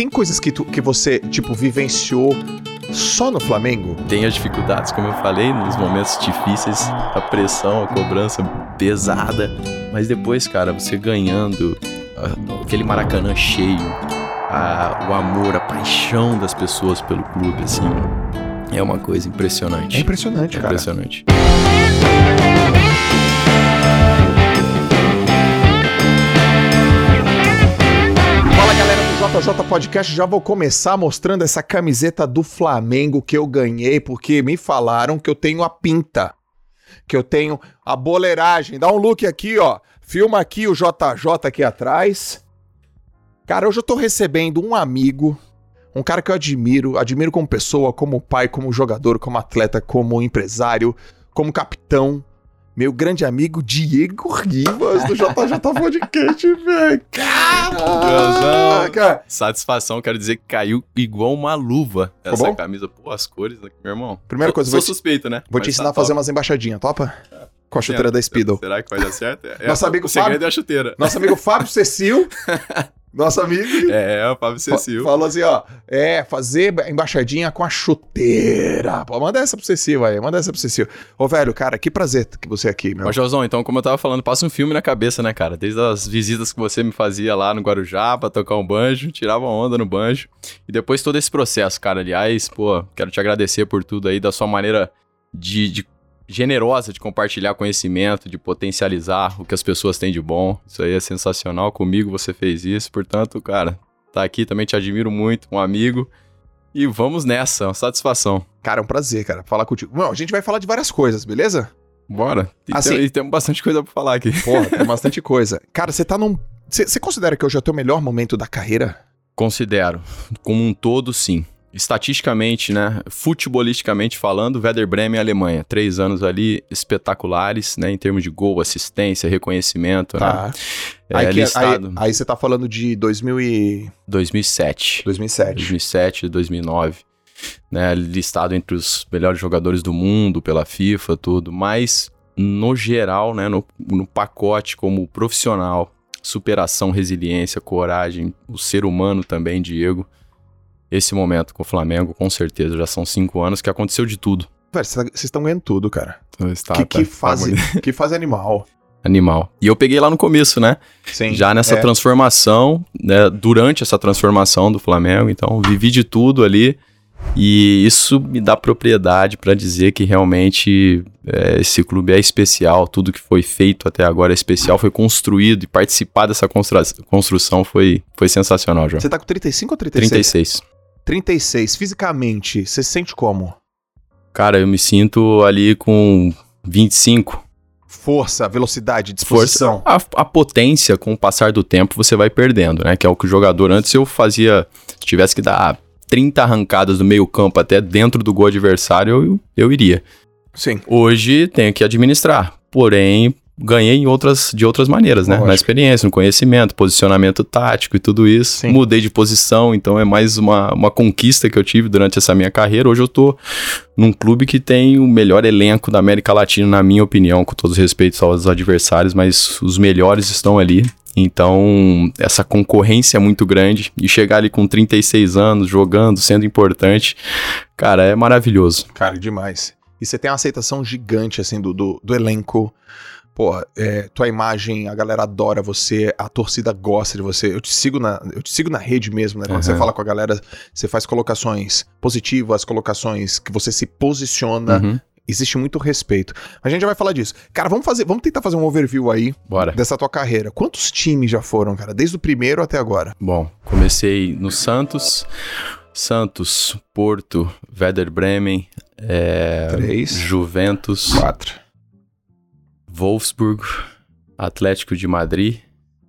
tem coisas que, tu, que você, tipo, vivenciou só no Flamengo? Tem as dificuldades, como eu falei, nos momentos difíceis, a pressão, a cobrança pesada. Mas depois, cara, você ganhando ah, aquele Maracanã cheio, a, o amor, a paixão das pessoas pelo clube, assim, é uma coisa impressionante. É impressionante, É cara. impressionante. JJ Podcast, já vou começar mostrando essa camiseta do Flamengo que eu ganhei, porque me falaram que eu tenho a pinta, que eu tenho a boleiragem. Dá um look aqui, ó. Filma aqui o JJ aqui atrás. Cara, hoje eu tô recebendo um amigo, um cara que eu admiro, admiro como pessoa, como pai, como jogador, como atleta, como empresário, como capitão. Meu grande amigo Diego Rivas do JJ Podcast, velho. Caraca! Satisfação, quero dizer que caiu igual uma luva Ficou essa bom? camisa. Pô, as cores, né, meu irmão. Primeira coisa, sou vou te- suspeito, né? Vou te Mas ensinar tá a fazer top. umas embaixadinhas, topa? Com a chuteira da Speedo. Será que vai dar certo? É, Nosso é, amigo o segredo Fábio- é a chuteira. Nosso amigo Fábio Cecil, nosso amigo, É, o Fábio Cecil. falou assim, ó, é, fazer embaixadinha com a chuteira. Pô, manda essa pro Cecil aí, manda essa pro Cecil. Ô, velho, cara, que prazer que você é aqui, meu. Ó, Josão, então, como eu tava falando, passa um filme na cabeça, né, cara? Desde as visitas que você me fazia lá no Guarujá pra tocar um banjo, tirava onda no banjo. E depois todo esse processo, cara. Aliás, pô, quero te agradecer por tudo aí, da sua maneira de, de- generosa de compartilhar conhecimento, de potencializar o que as pessoas têm de bom. Isso aí é sensacional. Comigo você fez isso. Portanto, cara, tá aqui também te admiro muito, um amigo. E vamos nessa, uma satisfação. Cara, é um prazer, cara, falar contigo. Bom, a gente vai falar de várias coisas, beleza? Bora. E, Assim- tem- e temos bastante coisa pra falar aqui. Porra, tem bastante coisa. Cara, você tá num... Você você considera que hoje é o teu melhor momento da carreira? Considero. Como um todo, sim. Estatisticamente, né? Futebolisticamente falando, Werder Bremen e Alemanha. Três anos ali espetaculares, né? Em termos de gol, assistência, reconhecimento, né? Tá. É, aí, que- aí, aí você tá falando de 2000 e... 2007. 2007. 2007, 2009. Né? Listado entre os melhores jogadores do mundo pela FIFA, tudo. Mas, no geral, né? No, no pacote como profissional, superação, resiliência, coragem, o ser humano também, Diego. Esse momento com o Flamengo, com certeza, já são cinco anos que aconteceu de tudo. Velho, vocês estão ganhando tudo, cara. Está, que, tá- que tá fase, bonito. que fase animal. Animal. E eu peguei lá no começo, né? Sim. já nessa é. transformação, né, durante essa transformação do Flamengo, então vivi de tudo ali e isso me dá propriedade para dizer que realmente é, esse clube é especial, tudo que foi feito até agora é especial, foi construído e participar dessa constru- construção foi, foi sensacional, João. Você tá com 35 ou 36? 36. 36. Fisicamente, você se sente como? Cara, eu me sinto ali com 25. Força, velocidade, disposição. A, a potência, com o passar do tempo, você vai perdendo, né? Que é o que o jogador antes eu fazia. Se tivesse que dar 30 arrancadas do meio campo até dentro do gol adversário, eu, eu iria. Sim. Hoje tenho que administrar. Porém, ganhei em outras, de outras maneiras, né? Na Lógico. experiência, no conhecimento, posicionamento tático e tudo isso. Sim. Mudei de posição, então é mais uma, uma conquista que eu tive durante essa minha carreira. Hoje eu tô num clube que tem o melhor elenco da América Latina, na minha opinião, com todos os respeitos aos adversários, mas os melhores estão ali. Então, essa concorrência é muito grande e chegar ali com 36 anos, jogando, sendo importante, cara, é maravilhoso. Cara, demais. E você tem uma aceitação gigante, assim, do, do, do elenco. Pô, é, tua imagem, a galera adora você, a torcida gosta de você. Eu te sigo na, eu te sigo na rede mesmo, né? Quando você Aham. fala com a galera, você faz colocações positivas, colocações que você se posiciona. Uhum. Existe muito respeito. A gente já vai falar disso. Cara, vamos fazer, vamos tentar fazer um overview aí Bora. dessa tua carreira. Quantos times já foram, cara? Desde o primeiro até agora? Bom, comecei no Santos, Santos, Porto, Werder Bremen, é, Três. Juventus, Quatro. Wolfsburg, Atlético de Madrid,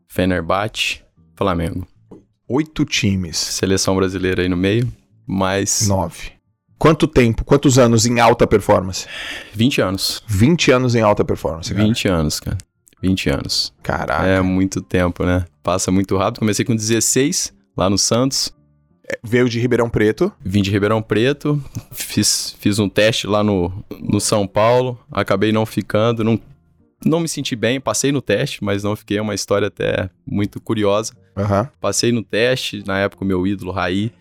Fenerbahçe, Flamengo. Oito times. Seleção brasileira aí no meio, mais Nove. Quanto tempo, quantos anos em alta performance? 20 anos. 20 anos em alta performance, cara. 20 anos, cara. 20 anos. Caraca. É muito tempo, né? Passa muito rápido. Comecei com 16 lá no Santos. Veio de Ribeirão Preto. Vim de Ribeirão Preto, fiz, fiz um teste lá no, no São Paulo, acabei não ficando, não não me senti bem, passei no teste, mas não fiquei, é uma história até muito curiosa. Aham. Passei no teste, na época o meu ídolo, Raí,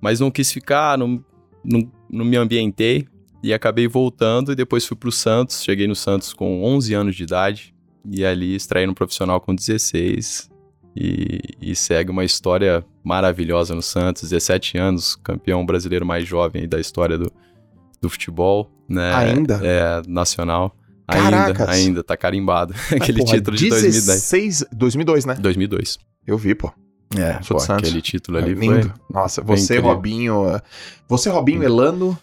mas não quis ficar, não, não, não me ambientei e acabei voltando e depois fui pro Santos. Cheguei no Santos com 11 anos de idade e ali extraí no profissional com 16 e, e segue uma história maravilhosa no Santos. 17 anos, campeão brasileiro mais jovem da história do, do futebol, né? Ainda? É, nacional. Caracas. Ainda, ainda, tá carimbado. Aquele Porra, título de 2010. 16, 2002, né? 2002. Eu vi, pô. É, pô, aquele título É ali lindo. foi... Nossa, foi você. Robinho. eh, Você, Robinho, Elano,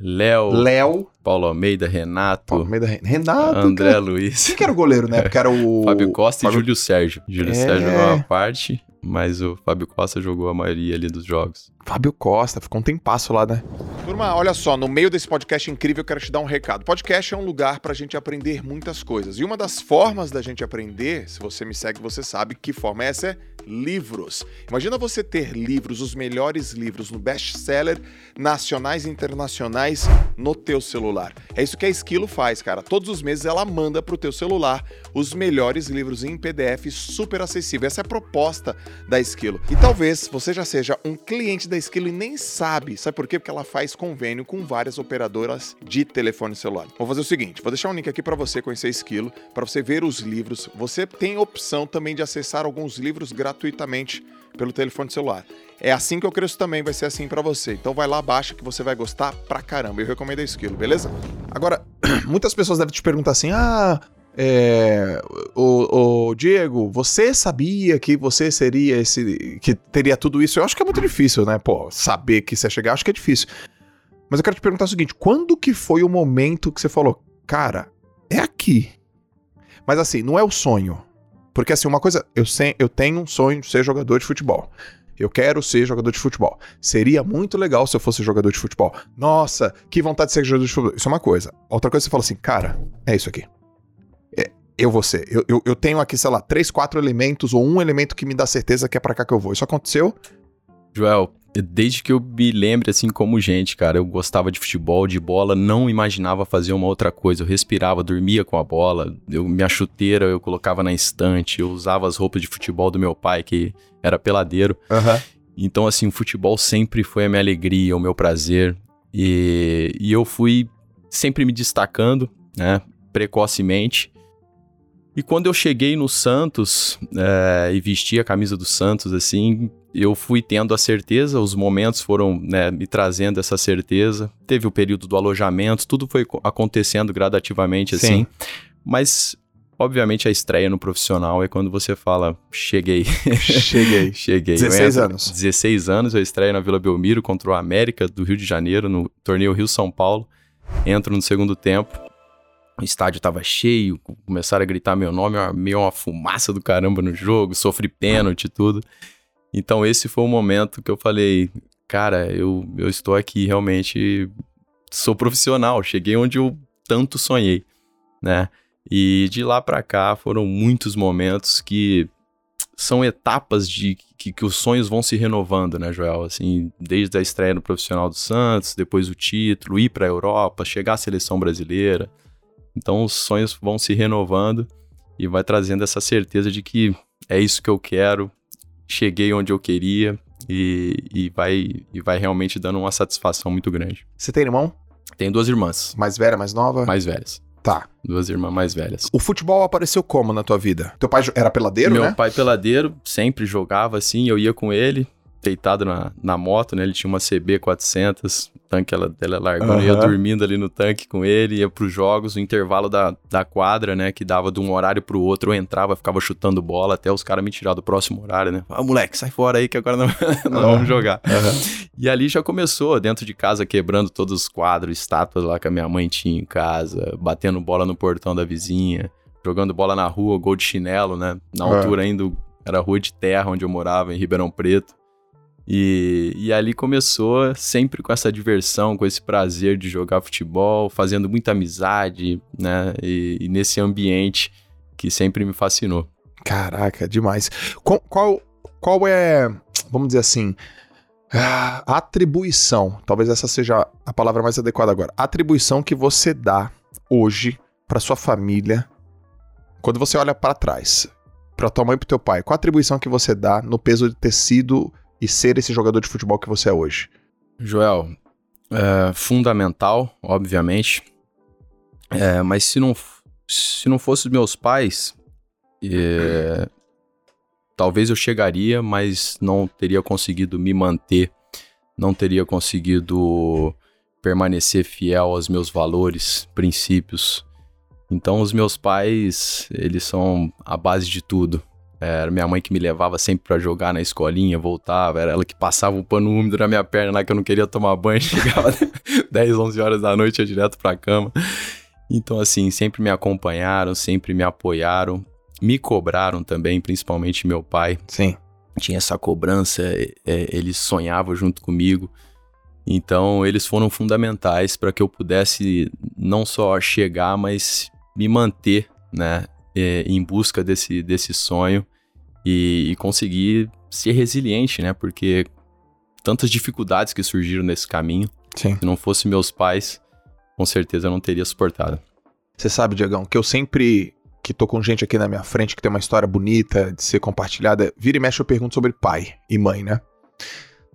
Léo, Léo, Paulo Almeida, Renato, Paulo Almeida, Renato. André cara. Luiz, Quem que era o goleiro, né? Porque era o. Fábio Costa Fábio- e Júlio Sérgio. Júlio É. Sérgio uma parte, mas o Fábio Costa jogou a maioria ali dos jogos. Fábio Costa, ficou um tempasso lá, né? Turma, olha só, no meio desse podcast incrível, eu quero te dar um recado. Podcast é um lugar pra gente aprender muitas coisas. E uma das formas da gente aprender, se você me segue, você sabe que forma é essa é livros. Imagina você ter livros, os melhores livros no best-seller nacionais e internacionais no teu celular. É isso que a Esquilo faz, cara. Todos os meses ela manda pro teu celular os melhores livros em PDF super acessível. Essa é a proposta da Esquilo. E talvez você já seja um cliente da Esquilo e nem sabe. Sabe por quê? Porque ela faz convênio com várias operadoras de telefone celular. Vou fazer o seguinte, vou deixar um link aqui para você conhecer a Esquilo, para você ver os livros. Você tem opção também de acessar alguns livros gratuitamente pelo telefone celular. É assim que eu cresço também, vai ser assim pra você. Então vai lá, baixa que você vai gostar pra caramba. Eu recomendo a Esquilo, beleza? Agora, muitas pessoas devem te perguntar assim: ah, é, o, o Diego, você sabia que você seria esse. que teria tudo isso? Eu acho que é muito difícil, né? Pô, saber que você ia chegar, acho que é difícil. Mas eu quero te perguntar o seguinte: quando que foi o momento que você falou, cara, é aqui? Mas assim, não é o sonho. Porque assim, uma coisa, eu, eu tenho um sonho de ser jogador de futebol. Eu quero ser jogador de futebol. Seria muito legal se eu fosse jogador de futebol. Nossa, que vontade de ser jogador de futebol. Isso é uma coisa. Outra coisa, você fala assim, cara, é isso aqui. É, eu vou ser. Eu, eu, eu tenho aqui, sei lá, três, quatro elementos ou um elemento que me dá certeza que é pra cá que eu vou. Isso aconteceu? Joel, desde que eu me lembre, assim, como gente, cara, eu gostava de futebol, de bola, não imaginava fazer uma outra coisa. Eu respirava, dormia com a bola, eu, minha chuteira eu colocava na estante, eu usava as roupas de futebol do meu pai, que era peladeiro. Aham. Então, assim, o futebol sempre foi a minha alegria, o meu prazer. E, e eu fui sempre me destacando, né, precocemente. E quando eu cheguei no Santos é, e vesti a camisa do Santos, assim, eu fui tendo a certeza, os momentos foram né, me trazendo essa certeza. Teve o período do alojamento, tudo foi co- acontecendo gradativamente, Sim. assim. Mas, obviamente, a estreia no profissional é quando você fala, cheguei. Cheguei. Cheguei. Eu 16 entro- anos. 16 anos, eu estreio na Vila Belmiro contra o América do Rio de Janeiro, no torneio Rio-São Paulo. Entro no segundo tempo. O estádio tava cheio, começaram a gritar meu nome, meio uma fumaça do caramba no jogo, sofri pênalti e tudo. Então esse foi o momento que eu falei, cara, eu, eu estou aqui realmente, sou profissional, cheguei onde eu tanto sonhei, né? E de lá pra cá foram muitos momentos que são etapas de que, que os sonhos vão se renovando, né, Joel? Assim, desde a estreia no profissional do Santos, depois o título, ir para a Europa, chegar à seleção brasileira. Então os sonhos vão se renovando e vai trazendo essa certeza de que é isso que eu quero, cheguei onde eu queria e, e vai e vai realmente dando uma satisfação muito grande. Você tem irmão? Tenho duas irmãs Mais velha, mais nova? mais velhas, Tá. duas irmãs mais velhas. O futebol apareceu como na tua vida? Teu pai era peladeiro, Meu né? pai peladeiro sempre jogava assim, eu ia com ele, deitado na, na moto, né? Ele tinha uma CB 400, tanque ela, ela largou, eu ia dormindo ali no tanque com ele, ia pros jogos, o intervalo da, da quadra, né? Que dava de um horário pro outro, eu entrava, ficava chutando bola até os caras me tirar do próximo horário, né? Ah, moleque, sai fora aí que agora não, não Aham. vamos jogar. Aham. E ali já começou, dentro de casa, quebrando todos os quadros, estátuas lá que a minha mãe tinha em casa, batendo bola no portão da vizinha, jogando bola na rua, gol de chinelo, né? Na altura ainda era rua de terra onde eu morava, em Ribeirão Preto. E, e ali começou sempre com essa diversão, com esse prazer de jogar futebol, fazendo muita amizade, né? E, e nesse ambiente que sempre me fascinou. Caraca, demais. Qual, qual, qual é, vamos dizer assim, a atribuição, talvez essa seja a palavra mais adequada agora, a atribuição que você dá hoje pra sua família quando você olha para trás, para tua mãe e pro teu pai, qual a atribuição que você dá no peso de ter sido e ser esse jogador de futebol que você é hoje? Joel, é fundamental, obviamente. É, mas se não, se não fosse os meus pais, é, talvez eu chegaria, mas não teria conseguido me manter, não teria conseguido permanecer fiel aos meus valores, princípios. Então, os meus pais, eles são a base de tudo. Era minha mãe que me levava sempre para jogar na escolinha, voltava, era ela que passava o um pano úmido na minha perna lá que eu não queria tomar banho, chegava 10, 11 horas da noite, ia direto pra cama. Então, assim, sempre me acompanharam, sempre me apoiaram, me cobraram também, principalmente meu pai. Sim. Tinha essa cobrança, é, eles sonhavam junto comigo. Então, eles foram fundamentais para que eu pudesse não só chegar, mas me manter, né, é, em busca desse, desse sonho e, e conseguir ser resiliente, né, porque tantas dificuldades que surgiram nesse caminho. Sim. Se não fosse meus pais, com certeza eu não teria suportado. Você sabe, Diegão, que eu sempre que tô com gente aqui na minha frente que tem uma história bonita de ser compartilhada, vira e mexe eu pergunto sobre pai e mãe, né?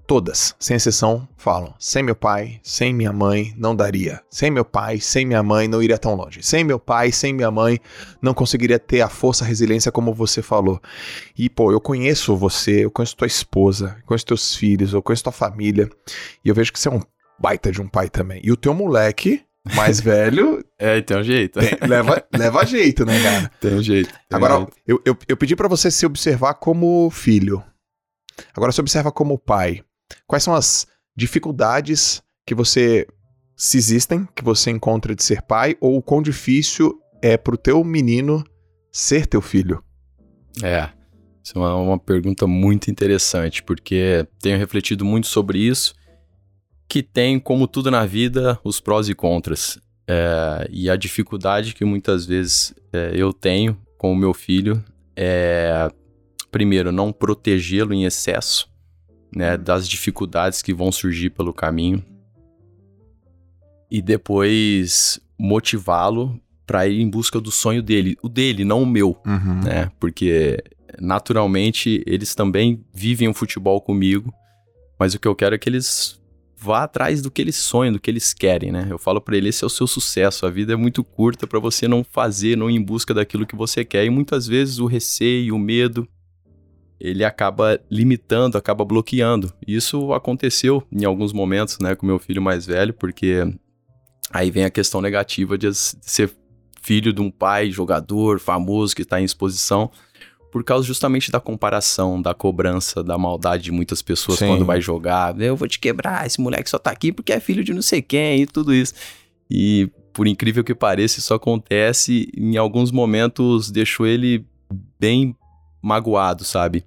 Todas, sem exceção, falam: sem meu pai, sem minha mãe, não daria. Sem meu pai, sem minha mãe, não iria tão longe. Sem meu pai, sem minha mãe, não conseguiria ter a força, a resiliência como você falou. E, pô, eu conheço você, eu conheço tua esposa, eu conheço teus filhos, eu conheço tua família, e eu vejo que você é um baita de um pai também. E o teu moleque, mais velho. é, tem um jeito. Tem, leva, leva jeito, né, cara? Tem um jeito. Tem Agora, jeito. Eu, eu, eu pedi para você se observar como filho. Agora se observa como pai. Quais são as dificuldades que você se existem, que você encontra de ser pai, ou o quão difícil é pro teu menino ser teu filho? É, isso é uma, uma pergunta muito interessante, porque tenho refletido muito sobre isso, que tem, como tudo na vida, os prós e contras. É, e a dificuldade que muitas vezes é, eu tenho com o meu filho é, primeiro, não protegê-lo em excesso, né, das dificuldades que vão surgir pelo caminho, e depois motivá-lo para ir em busca do sonho dele, o dele, não o meu, Uhum. né? Porque naturalmente eles também vivem o futebol comigo, mas o que eu quero é que eles vá atrás do que eles sonham, do que eles querem, né? Eu falo para ele esse é o seu sucesso, a vida é muito curta para você não fazer, não ir em busca daquilo que você quer e muitas vezes o receio, o medo, ele acaba limitando, acaba bloqueando. Isso aconteceu em alguns momentos, né, com meu filho mais velho, porque aí vem a questão negativa de ser filho de um pai jogador famoso que está em exposição, por causa justamente da comparação, da cobrança, da maldade de muitas pessoas Sim. quando vai jogar. Eu vou te quebrar, esse moleque só tá aqui porque é filho de não sei quem e tudo isso. E por incrível que pareça, isso acontece, em alguns momentos deixou ele bem magoado, sabe?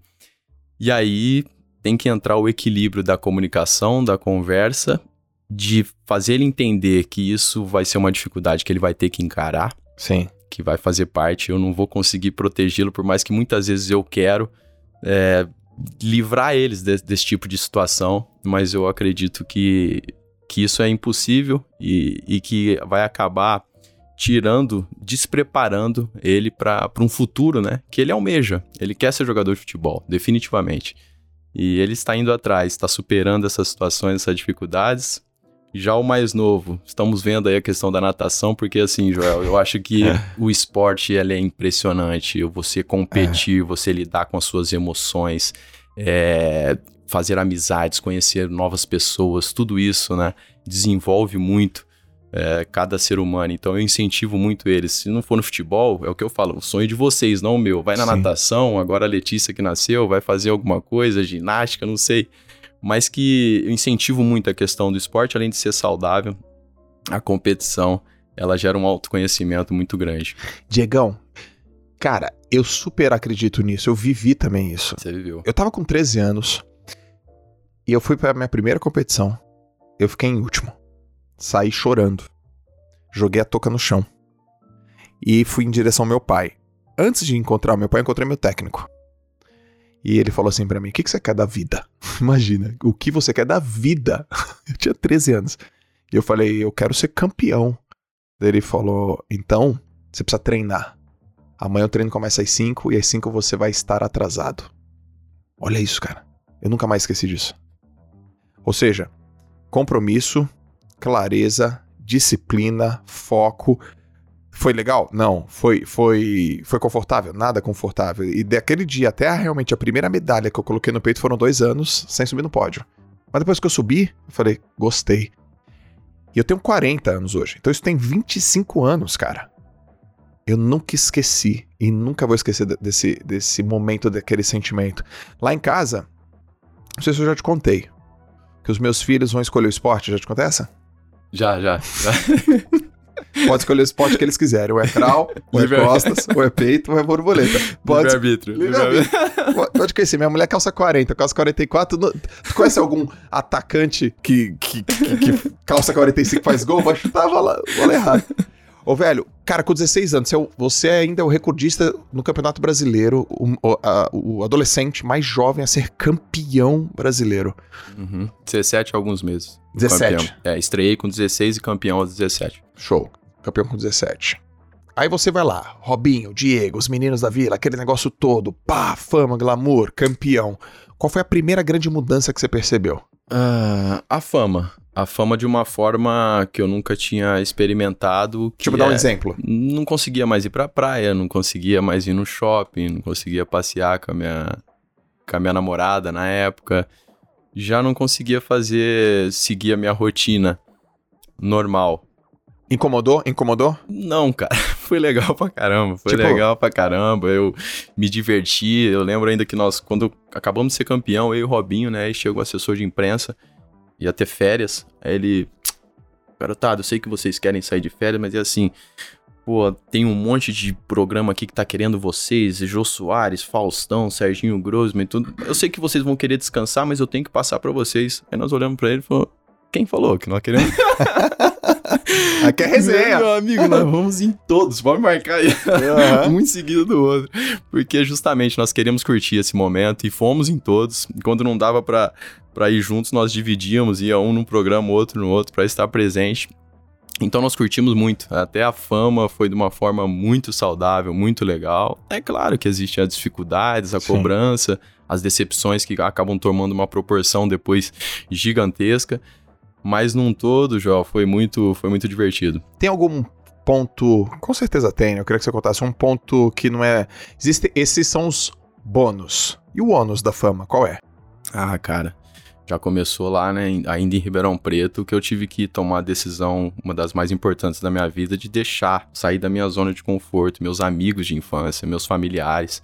E aí tem que entrar o equilíbrio da comunicação, da conversa, de fazer ele entender que isso vai ser uma dificuldade que ele vai ter que encarar, Sim. que vai fazer parte. Eu não vou conseguir protegê-lo, por mais que muitas vezes eu quero é, livrar eles de- desse tipo de situação, mas eu acredito que, que isso é impossível e, e que vai acabar tirando, despreparando ele para um futuro, né? Que ele almeja. Ele quer ser jogador de futebol, definitivamente. E ele está indo atrás, está superando essas situações, essas dificuldades. Já o mais novo, estamos vendo aí a questão da natação, porque assim, Joel, eu acho que o esporte ele é impressionante. Você competir, você lidar com as suas emoções, é, fazer amizades, conhecer novas pessoas, tudo isso, né? Desenvolve muito é, cada ser humano. Então eu incentivo muito eles. Se não for no futebol, é o que eu falo, o sonho de vocês, não o meu. Vai na Sim. natação, agora a Letícia que nasceu, vai fazer alguma coisa, ginástica, não sei mas que eu incentivo muito a questão do esporte, além de ser saudável, a competição, ela gera um autoconhecimento muito grande. Diegão, cara, eu super acredito nisso. Eu vivi também isso. Você viveu. Eu tava com 13 anos e eu fui pra minha primeira competição. Eu fiquei em último. Saí chorando. Joguei a touca no chão. E fui em direção ao meu pai. Antes de encontrar meu pai, encontrei meu técnico. E ele falou assim pra mim: O que, que você quer da vida? Imagina, o que você quer da vida? Eu tinha 13 anos. E eu falei: Eu quero ser campeão. Ele falou: Então, você precisa treinar. Amanhã o treino começa às 5 e às 5 você vai estar atrasado. Olha isso, cara. Eu nunca mais esqueci disso. Ou seja, compromisso, clareza, disciplina, foco. Foi legal? Não. Foi, foi, foi confortável? Nada confortável. E daquele dia até realmente a primeira medalha que eu coloquei no peito foram dois anos sem subir no pódio. Mas depois que eu subi, eu falei, gostei. E eu tenho 40 anos hoje. Então isso tem 25 anos, cara. Eu nunca esqueci e nunca vou esquecer desse, desse momento, daquele sentimento. Lá em casa, não sei se eu já te contei, que os meus filhos vão escolher o esporte. Já te contei essa? Já, já. já. Pode escolher o esporte que eles quiserem. Ou é crawl, ou é costas, ou é peito, ou é borboleta. Pode. Livre-arbítrio. Livre Pode conhecer. Minha mulher calça 40, calça 44. Tu, tu conhece algum atacante que, que, que, que calça 45 faz gol? Vai chutar a bola, bola errada. Ô, velho, cara, com 16 anos, você ainda é o recordista no Campeonato Brasileiro, o, a, o adolescente mais jovem a ser campeão brasileiro. Uhum. 17 alguns meses. 17. Campeão. É, estreiei com 16 e campeão aos 17. Show. Campeão com 17. Aí você vai lá, Robinho, Diego, os meninos da vila, aquele negócio todo, pá, fama, glamour, campeão. Qual foi a primeira grande mudança que você percebeu? Uh, a fama a fama de uma forma que eu nunca tinha experimentado. Tipo, um é, exemplo. Não conseguia mais ir pra praia, não conseguia mais ir no shopping, não conseguia passear com a minha, com a minha namorada na época. Já não conseguia fazer, seguir a minha rotina normal. Incomodou? Incomodou? Não, cara. Foi legal pra caramba. Foi tipo... legal pra caramba. Eu me diverti. Eu lembro ainda que nós, quando acabamos de ser campeão, eu e o Robinho, né? Aí chegou o assessor de imprensa ia ter férias. Aí ele. Garotado, eu sei que vocês querem sair de férias, mas é assim. Pô, tem um monte de programa aqui que tá querendo vocês, Jô Soares, Faustão, Serginho Grosman e tudo. Eu sei que vocês vão querer descansar, mas eu tenho que passar para vocês. Aí nós olhamos para ele e falou: Quem falou que nós queremos? Aqui é resenha. Meu amigo, nós vamos em todos, pode marcar aí. Uhum. um em seguida do outro. Porque justamente nós queríamos curtir esse momento e fomos em todos. Quando não dava para para ir juntos, nós dividíamos, ia um num programa, outro no outro, para estar presente. Então nós curtimos muito, até a fama foi de uma forma muito saudável, muito legal. É claro que existem as dificuldades, a Sim. cobrança, as decepções que acabam tomando uma proporção depois gigantesca, mas num todo, Jó, foi muito, foi muito divertido. Tem algum ponto, com certeza tem, eu queria que você contasse um ponto que não é, existe, esses são os bônus. E o ônus da fama, qual é? Ah, cara, já começou lá, né, ainda em Ribeirão Preto, que eu tive que tomar a decisão, uma das mais importantes da minha vida, de deixar, sair da minha zona de conforto, meus amigos de infância, meus familiares.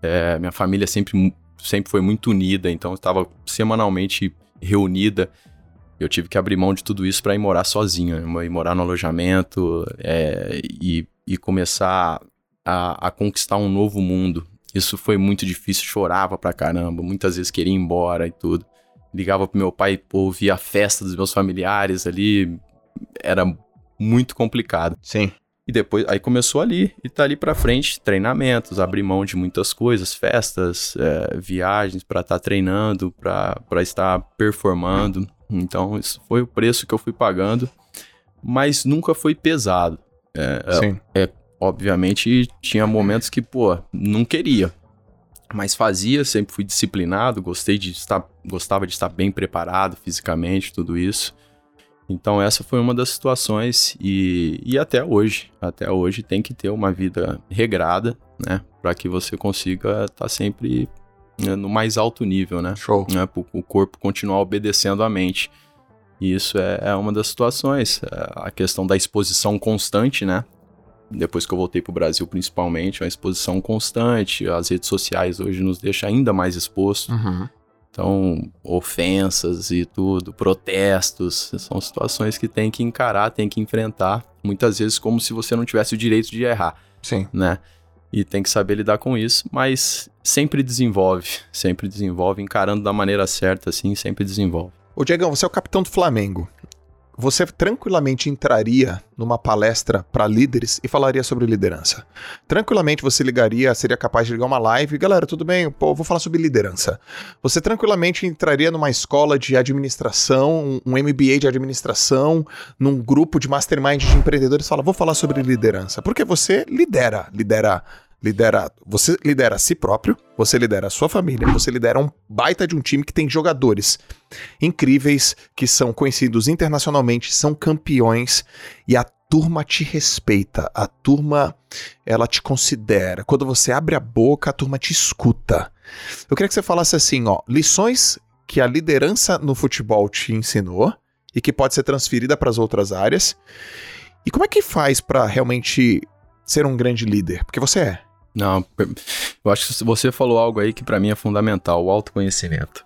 É, minha família sempre, sempre foi muito unida, então estava semanalmente reunida. Eu tive que abrir mão de tudo isso para ir morar sozinho, ir morar no alojamento é, e, e começar a, a conquistar um novo mundo. Isso foi muito difícil, chorava pra caramba, muitas vezes queria ir embora e tudo ligava pro meu pai, pô, via a festa dos meus familiares ali, era muito complicado. Sim. E depois, aí começou ali, e tá ali pra frente, treinamentos, abrir mão de muitas coisas, festas, é, viagens para estar tá treinando, para estar performando. Então, isso foi o preço que eu fui pagando, mas nunca foi pesado. É, é Sim. É, é, obviamente, tinha momentos que, pô, não queria mas fazia, sempre fui disciplinado, gostei de estar, gostava de estar bem preparado fisicamente, tudo isso. Então essa foi uma das situações e, e até hoje, até hoje tem que ter uma vida regrada, né, para que você consiga estar tá sempre no mais alto nível, né? Show. Né, o corpo continuar obedecendo a mente. E isso é, é uma das situações. É a questão da exposição constante, né? depois que eu voltei para o Brasil, principalmente, uma exposição constante. As redes sociais hoje nos deixam ainda mais exposto. Uhum. Então, ofensas e tudo, protestos, são situações que tem que encarar, tem que enfrentar, muitas vezes como se você não tivesse o direito de errar. Sim. Né? E tem que saber lidar com isso, mas sempre desenvolve, sempre desenvolve, encarando da maneira certa, assim, sempre desenvolve. Ô Diegão, você é o capitão do Flamengo você tranquilamente entraria numa palestra para líderes e falaria sobre liderança. Tranquilamente você ligaria, seria capaz de ligar uma live, galera, tudo bem? Pô, vou falar sobre liderança. Você tranquilamente entraria numa escola de administração, um MBA de administração, num grupo de mastermind de empreendedores fala, vou falar sobre liderança. Porque você lidera, lidera lidera, você lidera a si próprio, você lidera a sua família, você lidera um baita de um time que tem jogadores incríveis, que são conhecidos internacionalmente, são campeões e a turma te respeita, a turma ela te considera. Quando você abre a boca, a turma te escuta. Eu queria que você falasse assim, ó, lições que a liderança no futebol te ensinou e que pode ser transferida para as outras áreas. E como é que faz para realmente ser um grande líder? Porque você é. Não, eu acho que você falou algo aí que para mim é fundamental, o autoconhecimento.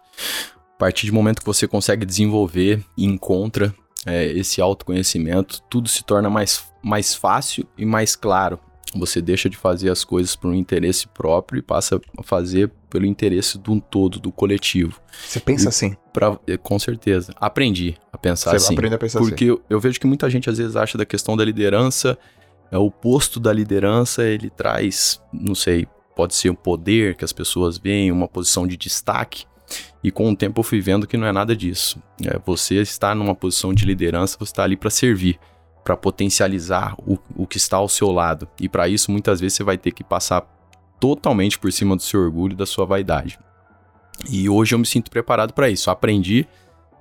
A partir do momento que você consegue desenvolver e encontra é, esse autoconhecimento, tudo se torna mais, mais fácil e mais claro. Você deixa de fazer as coisas por um interesse próprio e passa a fazer pelo interesse de um todo, do coletivo. Você pensa e assim? Pra, é, com certeza. Aprendi a pensar Você assim. Aprende a pensar porque assim. Porque eu, eu vejo que muita gente às vezes acha da questão da liderança, é, o posto da liderança ele traz, não sei, pode ser um poder que as pessoas veem, uma posição de destaque. E com o tempo eu fui vendo que não é nada disso. É, você está numa posição de liderança, você está ali para servir, para potencializar o, o que está ao seu lado. E para isso, muitas vezes, você vai ter que passar totalmente por cima do seu orgulho e da sua vaidade. E hoje eu me sinto preparado para isso. Aprendi,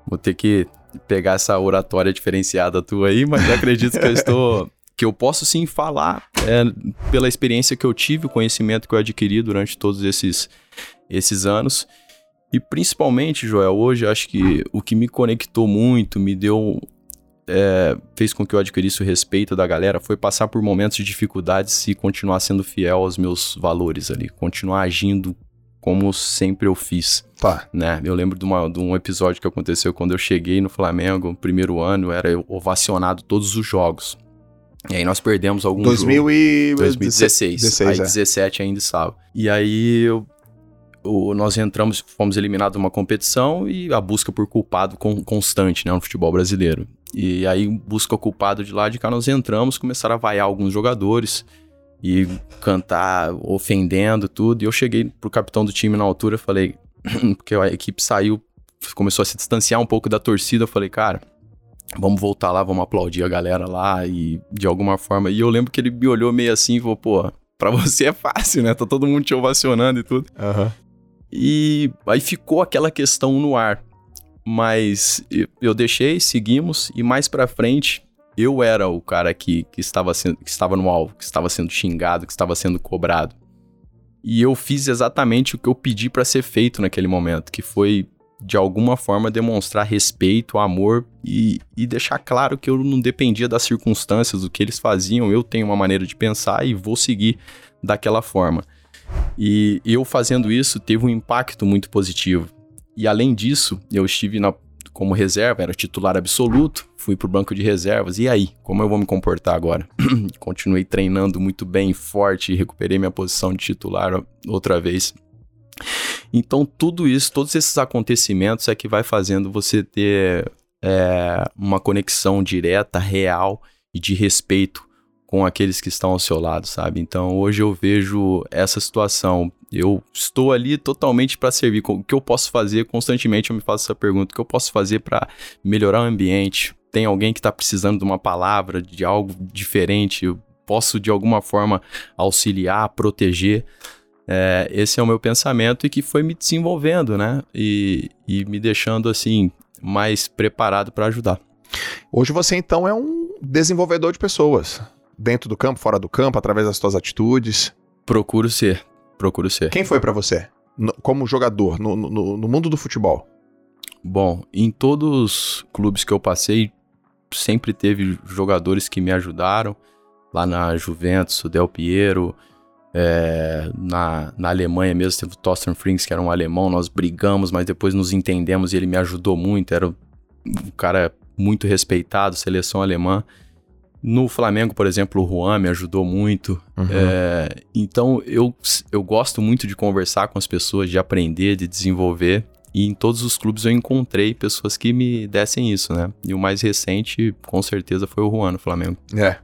vou ter que pegar essa oratória diferenciada tua aí, mas acredito que eu estou. Que eu posso sim falar é, pela experiência que eu tive, o conhecimento que eu adquiri durante todos esses, esses anos. E principalmente, Joel, hoje acho que o que me conectou muito, me deu. É, fez com que eu adquirisse o respeito da galera foi passar por momentos de dificuldades e continuar sendo fiel aos meus valores ali, continuar agindo como sempre eu fiz. Tá. Né? Eu lembro de, uma, de um episódio que aconteceu quando eu cheguei no Flamengo, no primeiro ano, era ovacionado todos os jogos. E aí nós perdemos alguns 2000 e... 2016. 16, aí é. 17 ainda estava. E aí eu o, nós entramos, fomos eliminados de uma competição e a busca por culpado com, constante né, no futebol brasileiro. E aí, busca culpado de lá de cá, nós entramos, começaram a vaiar alguns jogadores e cantar, ofendendo tudo. E eu cheguei pro capitão do time na altura falei, porque a equipe saiu, começou a se distanciar um pouco da torcida. Eu falei, cara, vamos voltar lá, vamos aplaudir a galera lá e de alguma forma. E eu lembro que ele me olhou meio assim e falou, pô, pra você é fácil, né? Tá todo mundo te ovacionando e tudo. Uhum. E aí ficou aquela questão no ar. Mas eu deixei, seguimos, e mais pra frente eu era o cara que, que, estava, sendo, que estava no alvo, que estava sendo xingado, que estava sendo cobrado. E eu fiz exatamente o que eu pedi para ser feito naquele momento, que foi de alguma forma demonstrar respeito, amor e, e deixar claro que eu não dependia das circunstâncias, do que eles faziam, eu tenho uma maneira de pensar e vou seguir daquela forma. E eu fazendo isso teve um impacto muito positivo. E além disso, eu estive na, como reserva, era titular absoluto, fui pro banco de reservas. E aí, como eu vou me comportar agora? Continuei treinando muito bem, forte, recuperei minha posição de titular outra vez. Então, tudo isso, todos esses acontecimentos é que vai fazendo você ter é, uma conexão direta, real e de respeito com aqueles que estão ao seu lado, sabe? Então hoje eu vejo essa situação. Eu estou ali totalmente para servir. O que eu posso fazer? Constantemente eu me faço essa pergunta: o que eu posso fazer para melhorar o ambiente? Tem alguém que está precisando de uma palavra, de algo diferente? Eu posso de alguma forma auxiliar, proteger? É, esse é o meu pensamento e que foi me desenvolvendo, né? E, e me deixando assim mais preparado para ajudar. Hoje você então é um desenvolvedor de pessoas dentro do campo, fora do campo, através das suas atitudes? Procuro ser. Procuro ser. Quem foi para você? No, como jogador, no, no, no mundo do futebol? Bom, em todos os clubes que eu passei, sempre teve jogadores que me ajudaram. Lá na Juventus, o Del Piero, é, na, na Alemanha mesmo, teve o Thorsten Frings, que era um alemão, nós brigamos, mas depois nos entendemos e ele me ajudou muito, era um cara muito respeitado, seleção alemã. No Flamengo, por exemplo, o Juan me ajudou muito. Uhum. É, então, eu, eu gosto muito de conversar com as pessoas, de aprender, de desenvolver. E em todos os clubes eu encontrei pessoas que me dessem isso, né? E o mais recente, com certeza, foi o Juan no Flamengo. É.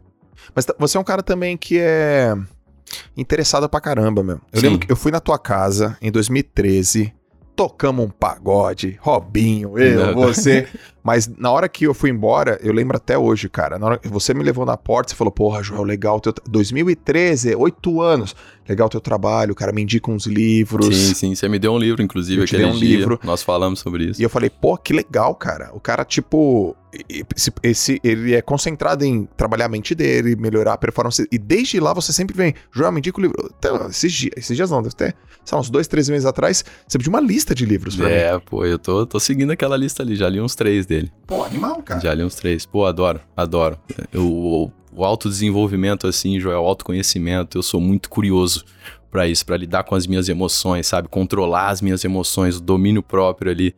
Mas você é um cara também que é interessado pra caramba, meu. Eu Sim. lembro que eu fui na tua casa em 2013, tocamos um pagode, Robinho, eu, Não. você. Mas na hora que eu fui embora, eu lembro até hoje, cara. Na hora que você me levou na porta, você falou, porra, Joel, legal. Teu... 2013, oito anos. Legal teu trabalho, cara. Me indica uns livros. Sim, sim. Você me deu um livro, inclusive, Eu te dei um dia. livro. Nós falamos sobre isso. E eu falei, pô, que legal, cara. O cara, tipo, esse, esse- ele é concentrado em trabalhar a mente dele, melhorar a performance. E desde lá você sempre vem, Joel, me indica o livro. Então, esses dias, esses dias não, deve ter, sei lá, uns dois, três meses atrás, você pediu uma lista de livros pra mim. É, pô, eu tô, tô seguindo aquela lista ali. Já li uns três dele. Pô, animal, cara. Já li uns três. Pô, adoro, adoro. Eu, o, o autodesenvolvimento, assim, Joel, o autoconhecimento, eu sou muito curioso pra isso, pra lidar com as minhas emoções, sabe? Controlar as minhas emoções, o domínio próprio ali.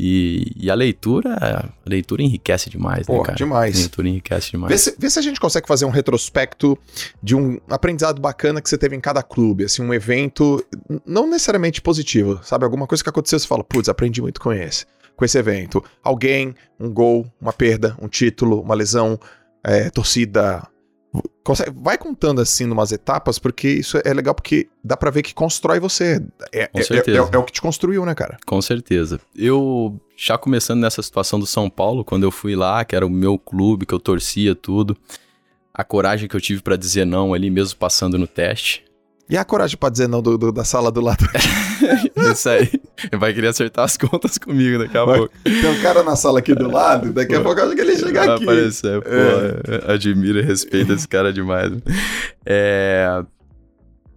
E, e a leitura, a leitura enriquece demais, né, Pô, cara? A demais. leitura enriquece demais. Vê se, vê se a gente consegue fazer um retrospecto de um aprendizado bacana que você teve em cada clube, assim, um evento, não necessariamente positivo, sabe? Alguma coisa que aconteceu, você fala, putz, aprendi muito com esse, com esse evento. Alguém, um gol, uma perda, um título, uma lesão, é, torcida. Consegue- vai contando assim numas etapas, porque isso é legal, porque dá pra ver que constrói você. É, Com é- certeza. é- é- é o que te construiu, né, cara? Com certeza. Eu, já começando nessa situação do São Paulo, quando eu fui lá, que era o meu clube, que eu torcia tudo, a coragem que eu tive pra dizer não ali, mesmo passando no teste. E a coragem pra dizer não do- do- da sala do lado? Isso aí. Vai querer acertar as contas comigo daqui a Vai. pouco. Tem um cara na sala aqui do lado, daqui a pouco eu acho que ele chega Vai aqui. aparecer. Pô, É. admiro e respeito esse cara demais. É,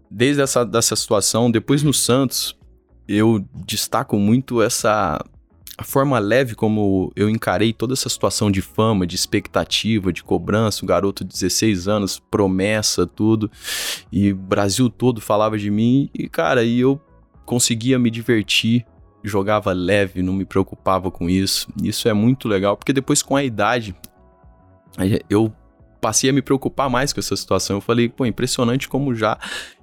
desde essa dessa situação, depois no Santos, eu destaco muito essa a forma leve como eu encarei toda essa situação de fama, de expectativa, de cobrança, um garoto de 16 anos, promessa, tudo. E o Brasil todo falava de mim e cara, e eu conseguia me divertir, jogava leve, não me preocupava com isso. Isso é muito legal, porque depois com a idade eu passei a me preocupar mais com essa situação. Eu falei, pô, impressionante como já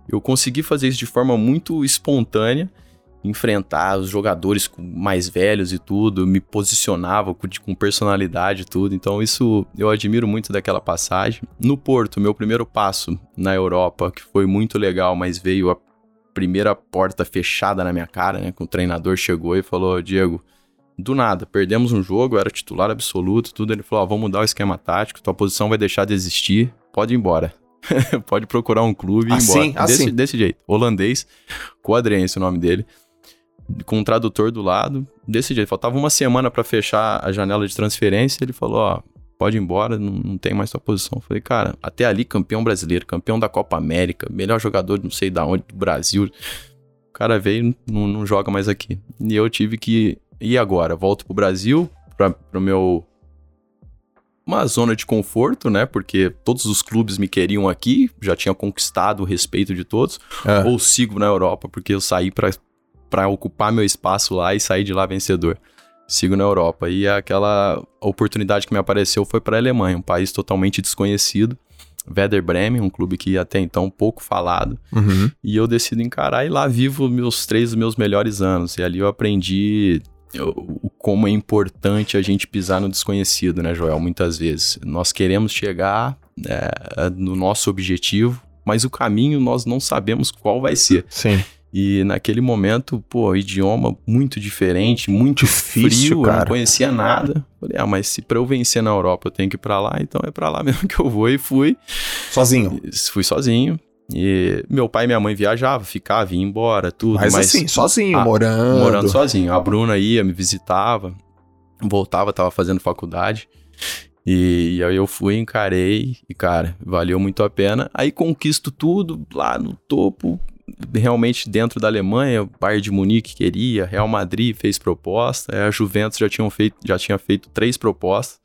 eu consegui fazer isso de forma muito espontânea, enfrentar os jogadores mais velhos e tudo, me posicionava com, com personalidade e tudo. Então isso eu admiro muito daquela passagem. No Porto, meu primeiro passo na Europa, que foi muito legal, mas veio a primeira porta fechada na minha cara, né? Que o treinador chegou e falou, Diego, do nada, perdemos um jogo, eu era titular absoluto, tudo. Ele falou: ó, vamos mudar o esquema tático, tua posição vai deixar de existir, pode ir embora. pode procurar um clube e ir Assim, embora. assim. Desse, desse jeito. Holandês, Coadrense o nome dele. Com um tradutor do lado, desse jeito. Faltava uma semana pra fechar a janela de transferência. Ele falou: ó, pode ir embora, não, não tem mais tua posição. Eu falei, cara, até ali campeão brasileiro, campeão da Copa América, melhor jogador de não sei da onde, do Brasil. O cara veio e não, não joga mais aqui. E eu tive que ir agora. Volto pro Brasil, pra, pro meu. Uma zona de conforto, né? Porque todos os clubes me queriam aqui, já tinha conquistado o respeito de todos. É. Ou sigo na Europa, porque eu saí pra, pra ocupar meu espaço lá e sair de lá vencedor. Sigo na Europa. E aquela oportunidade que me apareceu foi pra Alemanha, um país totalmente desconhecido. Werder Bremen, um clube que até então pouco falado. Uhum. E eu decido encarar e lá vivo meus três meus melhores anos. E ali eu aprendi o- o como é importante a gente pisar no desconhecido, né, Joel? Muitas vezes. Nós queremos chegar é, no nosso objetivo, mas o caminho nós não sabemos qual vai ser. Sim. E naquele momento, pô, idioma muito diferente, muito Difícil, frio, eu cara. não conhecia nada. Falei, ah, mas se pra eu vencer na Europa eu tenho que ir pra lá, então é pra lá mesmo que eu vou. E fui. Sozinho. Fui sozinho. E meu pai e minha mãe viajavam, ficavam, ia embora, tudo. Mas, Mas, assim, sozinho, Ah, morando. morando sozinho. A Bruna ia, me visitava, voltava, tava fazendo faculdade. E, e aí eu fui, encarei, e cara, valeu muito a pena. Aí conquisto tudo lá no topo, realmente dentro da Alemanha, o Bayern de Munique queria, Real Madrid fez proposta, aí a Juventus já, tinham feito, já tinha feito três propostas.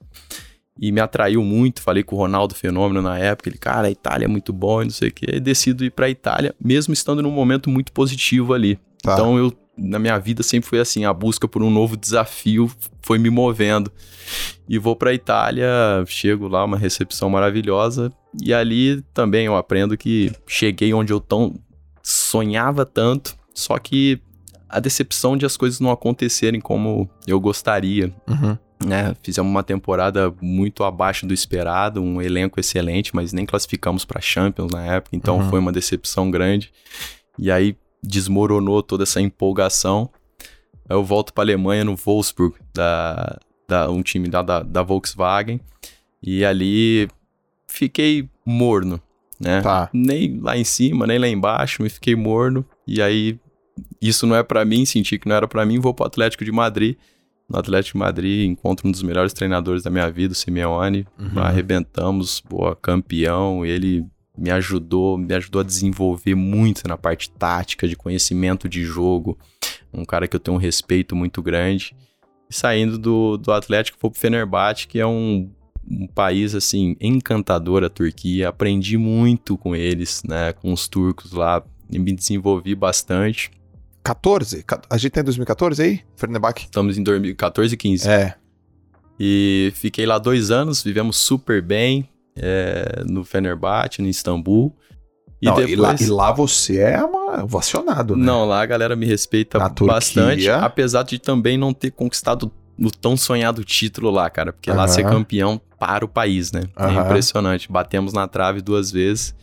E me atraiu muito, falei com o Ronaldo Fenômeno na época, ele, cara, a Itália é muito bom e não sei o que, aí decido ir pra Itália, mesmo estando num momento muito positivo ali. Tá. Então eu, na minha vida sempre foi assim, a busca por um novo desafio foi me movendo. E vou pra Itália, chego lá, uma recepção maravilhosa, e ali também eu aprendo que cheguei onde eu tão sonhava tanto, só que a decepção de as coisas não acontecerem como eu gostaria Uhum. né? Fizemos uma temporada muito abaixo do esperado, um elenco excelente, mas nem classificamos para Champions na época, então Uhum. foi uma decepção grande. E aí desmoronou toda essa empolgação. Aí Eu volto para Alemanha no Wolfsburg da da, um time da, da, da Volkswagen. E ali fiquei morno, né? Tá. Nem lá em cima, nem lá embaixo, me fiquei morno. E aí, isso não é para mim, senti que não era para mim, vou pro Atlético de Madrid. No Atlético de Madrid, encontro um dos melhores treinadores da minha vida, o Simeone. Uhum. Arrebentamos, boa, campeão. Ele me ajudou, me ajudou a desenvolver muito na parte tática, de conhecimento de jogo. Um cara que eu tenho um respeito muito grande. E saindo do, do Atlético, fui pro Fenerbahçe, que é um, um país, assim, encantador, a Turquia. Aprendi muito com eles, né, com os turcos lá. E me desenvolvi bastante. 14? A gente tem 2014 aí? Fenerbahçe? Estamos em 2014 e 15. É. E fiquei lá dois anos, vivemos super bem é, no Fenerbahçe, no Istambul. E, não, depois... e, lá, e lá você é uma ovacionado, né? Não, lá a galera me respeita Na bastante, Turquia. apesar de também não ter conquistado o tão sonhado título lá, cara. Porque lá Aham. ser campeão para o país, né? É Aham. impressionante. Batemos na trave duas vezes.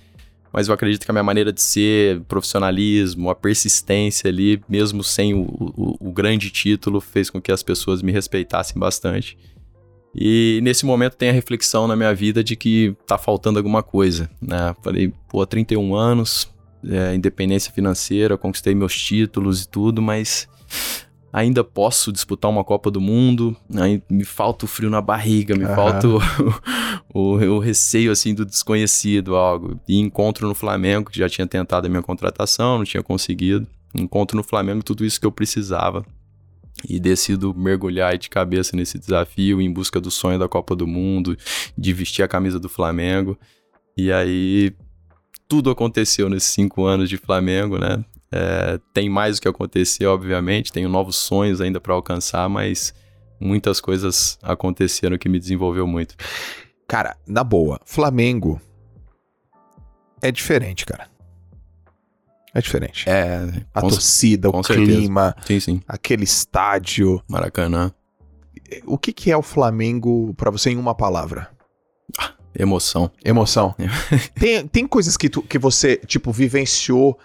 Mas eu acredito que a minha maneira de ser, profissionalismo, a persistência ali, mesmo sem o, o- o grande título, fez com que as pessoas me respeitassem bastante. E nesse momento tem a reflexão na minha vida de que tá faltando alguma coisa, né? Falei, pô, 31 anos, é, independência financeira, conquistei meus títulos e tudo, mas ainda posso disputar uma Copa do Mundo, aí me falta o frio na barriga, me Aham. falta o, o, o receio, assim, do desconhecido, algo. E encontro no Flamengo, que já tinha tentado a minha contratação, não tinha conseguido. Encontro no Flamengo tudo isso que eu precisava. E decido mergulhar de cabeça nesse desafio, em busca do sonho da Copa do Mundo, de vestir a camisa do Flamengo. E aí, tudo aconteceu nesses cinco anos de Flamengo, né? É, tem mais o que acontecer, obviamente, tenho novos sonhos ainda para alcançar, mas muitas coisas aconteceram que me desenvolveu muito. Cara, na boa, Flamengo é diferente, cara. É diferente. É, a torcida, o clima, sim, sim. aquele estádio. Maracanã, O que, que é o Flamengo pra você em uma palavra? emoção. Emoção. tem, tem coisas que, tu, que você, tipo, vivenciou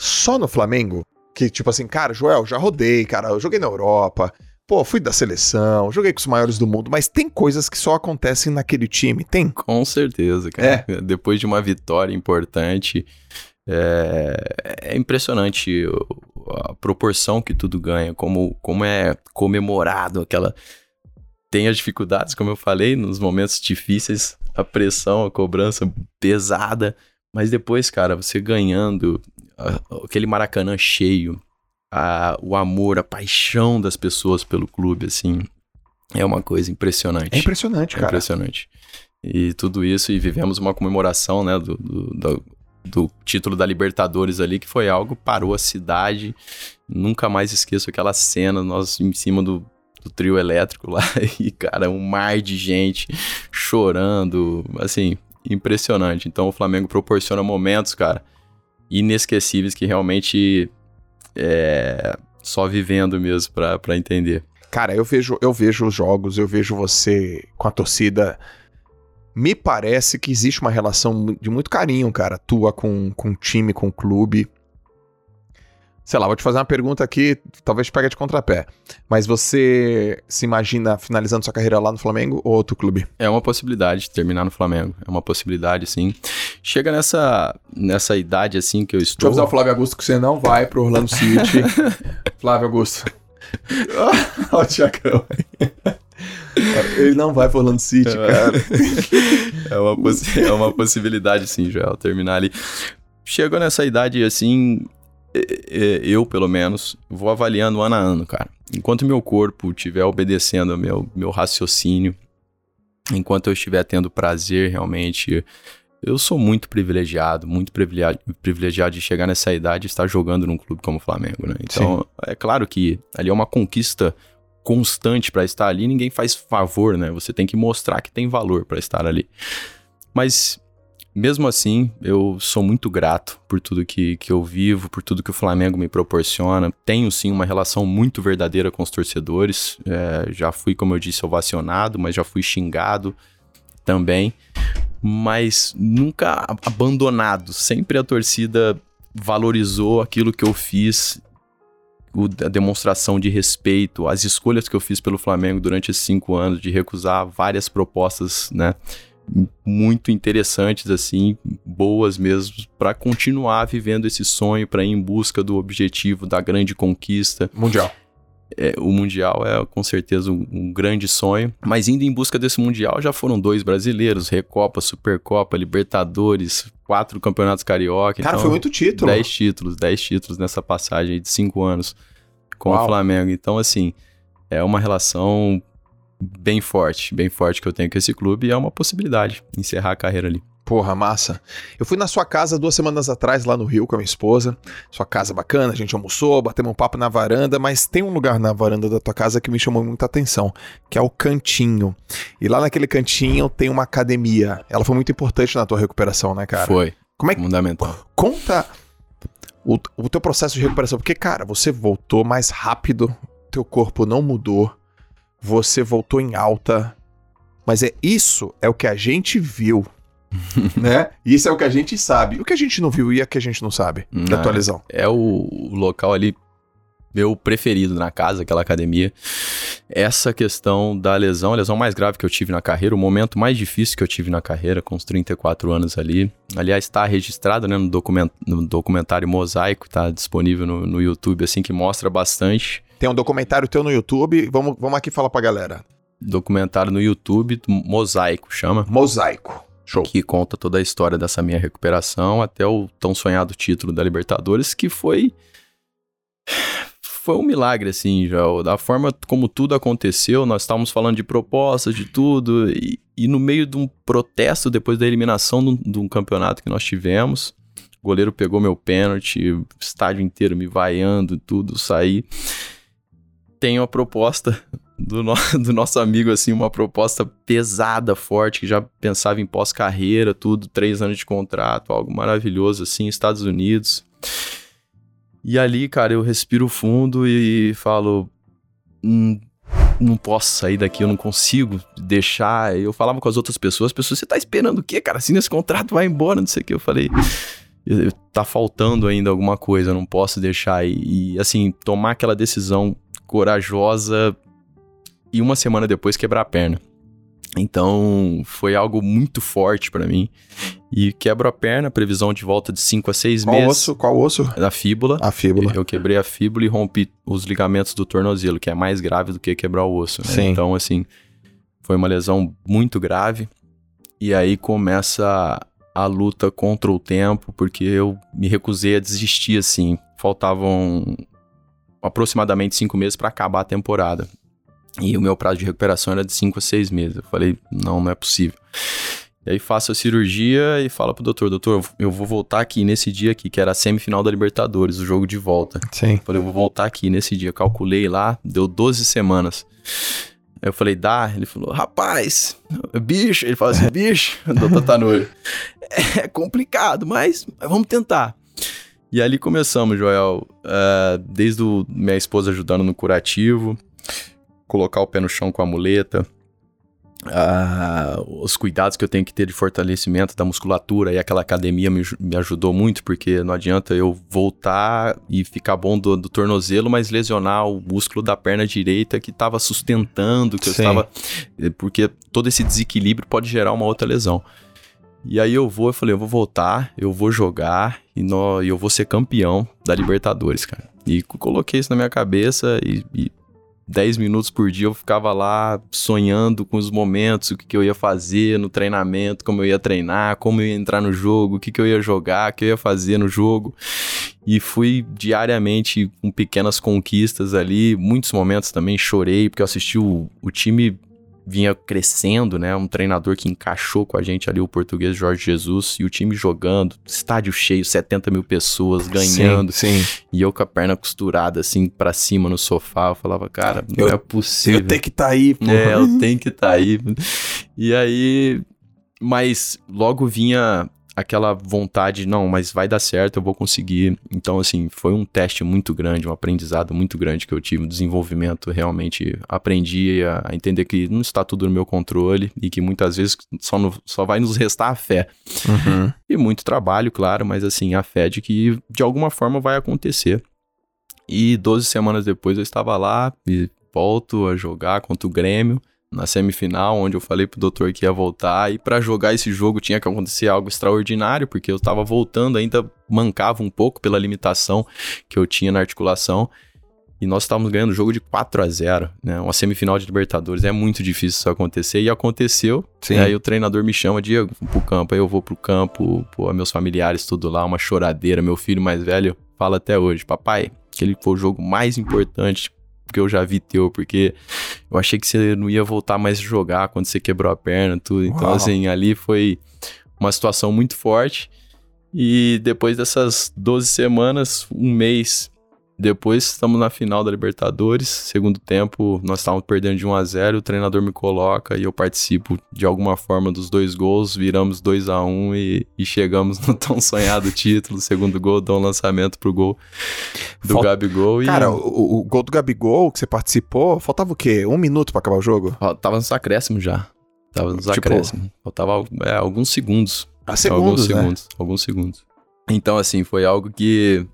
só no Flamengo? Que, tipo assim, cara, Joel, já rodei, cara, eu joguei na Europa, pô, fui da seleção, joguei com os maiores do mundo, mas tem coisas que só acontecem naquele time, tem? Com certeza, cara. Depois de uma vitória importante, é, é impressionante a proporção que tudo ganha, como, como é comemorado aquela. Tem as dificuldades, como eu falei, nos momentos difíceis, a pressão, a cobrança pesada, mas depois, cara, você ganhando aquele Maracanã cheio, a- o amor, a paixão das pessoas pelo clube, assim, é uma coisa impressionante. É impressionante, É cara. impressionante. E tudo isso, e vivemos uma comemoração, né, do, do, do- do título da Libertadores ali, que foi algo, parou a cidade. Nunca mais esqueço aquela cena, nós em cima do, do trio elétrico lá, e, cara, um mar de gente chorando, assim, impressionante. Então o Flamengo proporciona momentos, cara, inesquecíveis que realmente é só vivendo mesmo pra, pra entender. Cara, eu vejo, eu vejo os jogos, eu vejo você com a torcida. Me parece que existe uma relação de muito carinho, cara, tua com, com o time, com o clube. Sei lá, vou te fazer uma pergunta aqui, talvez te pegue de contrapé. Mas você se imagina finalizando sua carreira lá no Flamengo ou outro clube? É uma possibilidade de terminar no Flamengo. É uma possibilidade, sim. Chega nessa, nessa idade, assim, que eu Deixa eu estou... avisar o Flávio Augusto que você não vai pro Orlando City. Flávio Augusto. Olha o Tiacão. Ele não vai pro Orlando City, cara. é, uma possi- é uma possibilidade, sim, Joel, terminar ali. Chegou nessa idade, assim, é, é, eu, pelo menos, vou avaliando ano a ano, cara. Enquanto meu corpo estiver obedecendo ao meu, meu raciocínio, enquanto eu estiver tendo prazer, realmente... Eu sou muito privilegiado, muito privilegiado, de chegar nessa idade e estar jogando num clube como o Flamengo, né? Então, é claro que ali é uma conquista constante para estar ali, ninguém faz favor, né? Você tem que mostrar que tem valor para estar ali. Mas mesmo assim, eu sou muito grato por tudo que, que eu vivo, por tudo que o Flamengo me proporciona. Tenho sim uma relação muito verdadeira com os torcedores. É, já fui, como eu disse, ovacionado, mas já fui xingado também. Mas nunca abandonado. Sempre a torcida valorizou aquilo que eu fiz o, a demonstração de respeito, as escolhas que eu fiz pelo Flamengo durante esses cinco anos, de recusar várias propostas, né? Muito interessantes, assim, boas mesmo, para continuar vivendo esse sonho, para ir em busca do objetivo da grande conquista. Mundial. É, o Mundial é com certeza um, um, grande sonho, mas indo em busca desse Mundial já foram dois brasileiros, Recopa, Supercopa, Libertadores, quatro campeonatos carioca. Cara, então, foi muito título. Dez títulos, dez títulos nessa passagem de cinco anos com o Flamengo. Então, assim, é uma relação bem forte, bem forte que eu tenho com esse clube e é uma possibilidade encerrar a carreira ali. Porra, massa. Eu fui na sua casa duas semanas atrás, lá no Rio, com a minha esposa. Sua casa bacana, a gente almoçou, batemos um papo na varanda, mas tem um lugar na varanda da tua casa que me chamou muita atenção, que é o cantinho. E lá naquele cantinho tem uma academia. Ela foi muito importante na tua recuperação, né, cara? Foi. Como é que. Fundamental. Conta o, o teu processo de recuperação, porque, cara, você voltou mais rápido, teu corpo não mudou, você voltou em alta. Mas é isso é o que a gente viu né? Isso é o que a gente sabe. O que a gente não viu e o que a gente não sabe não, da tua lesão. É o local ali meu preferido na casa, aquela academia. Essa questão da lesão, a lesão mais grave que eu tive na carreira, o momento mais difícil que eu tive na carreira, com os 34 anos ali. Aliás, está registrado né, no, document, no documentário Mosaico, está disponível no, no YouTube, assim, que mostra bastante. Tem um documentário teu no YouTube, vamos, vamos aqui falar pra galera. Documentário no YouTube, Mosaico, chama. Mosaico. Show. que conta toda a história dessa minha recuperação até o tão sonhado título da Libertadores, que foi foi um milagre, assim, já. Da forma como tudo aconteceu, nós estávamos falando de propostas, de tudo, e, e no meio de um protesto depois da eliminação de um, campeonato que nós tivemos, o goleiro pegou meu pênalti, o estádio inteiro me vaiando, tudo, saí. Tenho a proposta do, no, do nosso amigo, assim, uma proposta pesada, forte, que já pensava em pós-carreira, tudo, três anos de contrato, algo maravilhoso, assim, Estados Unidos. E ali, cara, eu respiro fundo e falo. Hum, não posso sair daqui, eu não consigo deixar. Eu falava com as outras pessoas, as pessoas, você tá esperando o quê, cara? Assim, nesse contrato vai embora, não sei o que. Eu falei, tá faltando ainda alguma coisa, eu não posso deixar. E, e assim, tomar aquela decisão corajosa e uma semana depois quebrar a perna. Então foi algo muito forte para mim. E quebro a perna, previsão de volta de 5 a 6 meses. Qual osso? Qual osso? Da fíbula. A fíbula. Eu quebrei a fíbula e rompi os ligamentos do tornozelo, que é mais grave do que quebrar o osso. Né? Sim. Então, assim, foi uma lesão muito grave. E aí começa a luta contra o tempo, porque eu me recusei a desistir, assim. Faltavam aproximadamente cinco meses para acabar a temporada. E o meu prazo de recuperação era de 5 a 6 meses. Eu falei, não, não é possível. E aí faço a cirurgia e falo pro doutor, doutor, eu vou voltar aqui nesse dia aqui, que era a semifinal da Libertadores, o jogo de volta. Sim. Eu falei, eu vou voltar aqui nesse dia. Calculei lá, deu 12 semanas. Aí eu falei, dá? Ele falou, rapaz, bicho. Ele falou assim, bicho, doutor Tanuri. É complicado, mas vamos tentar. E ali começamos, Joel. Uh, desde o, minha esposa ajudando no curativo, colocar o pé no chão com a muleta, uh, os cuidados que eu tenho que ter de fortalecimento da musculatura e aquela academia me, me ajudou muito, porque não adianta eu voltar e ficar bom do, do tornozelo, mas lesionar o músculo da perna direita que estava sustentando, que Sim. eu estava. Eh, porque todo esse desequilíbrio pode gerar uma outra lesão. E aí eu vou, eu falei, eu vou voltar, eu vou jogar e, no, eu vou ser campeão da Libertadores, cara. E coloquei isso na minha cabeça e, e 10 minutos por dia eu ficava lá sonhando com os momentos, o que, que, eu ia fazer no treinamento, como eu ia treinar, como eu ia entrar no jogo, o que, que eu ia jogar, o que eu ia fazer no jogo. E fui diariamente com pequenas conquistas ali, muitos momentos também chorei, porque eu assisti o, o time vinha crescendo, né? Um treinador que encaixou com a gente ali, o português Jorge Jesus, e o time jogando, estádio cheio, 70 mil pessoas ganhando. Sim, sim. E eu com a perna costurada, assim, para cima no sofá. Eu falava, cara, não eu, é possível. Eu tenho que estar tá aí, pô. É, eu tenho que estar tá aí. E aí. Mas logo vinha aquela vontade, não, mas vai dar certo, eu vou conseguir. Então, assim, foi um teste muito grande, um aprendizado muito grande que eu tive, um desenvolvimento. Realmente aprendi a, entender que não está tudo no meu controle e que muitas vezes só, no, só vai nos restar a fé. Uhum. E muito trabalho, claro, mas assim, a fé de que de alguma forma vai acontecer. E 12 semanas depois eu estava lá e volto a jogar contra o Grêmio na semifinal, onde eu falei pro doutor que ia voltar. E para jogar esse jogo tinha que acontecer algo extraordinário, porque eu estava voltando, ainda mancava um pouco pela limitação que eu tinha na articulação. E nós estávamos ganhando o jogo de 4 a 0 né? Uma semifinal de Libertadores. É muito difícil isso acontecer. E aconteceu. Sim. E aí o treinador me chama, Diego, pro campo. Aí eu vou pro campo, pô, meus familiares tudo lá, uma choradeira. Meu filho mais velho fala até hoje, papai, aquele foi o jogo mais importante que eu já vi teu, porque eu achei que você não ia voltar mais a jogar quando você quebrou a perna tudo. Então, Uau. assim, ali foi uma situação muito forte. E depois dessas 12 semanas, um mês depois estamos na final da Libertadores. Segundo tempo, nós estávamos perdendo de 1 a 0 o treinador me coloca e eu participo de alguma forma dos dois gols. Viramos 2 a 1 e, e chegamos no tão sonhado título. Segundo gol, dá um lançamento pro gol do Falt... Gabigol. E... Cara, o, o, gol do Gabigol que você participou, faltava o quê? Um minuto para acabar o jogo? Tava nos acréscimos já. Tava nos tipo... acréscimos. Faltava é, alguns segundos. Ah, segundos, alguns né? segundos, alguns segundos. Então, assim, foi algo que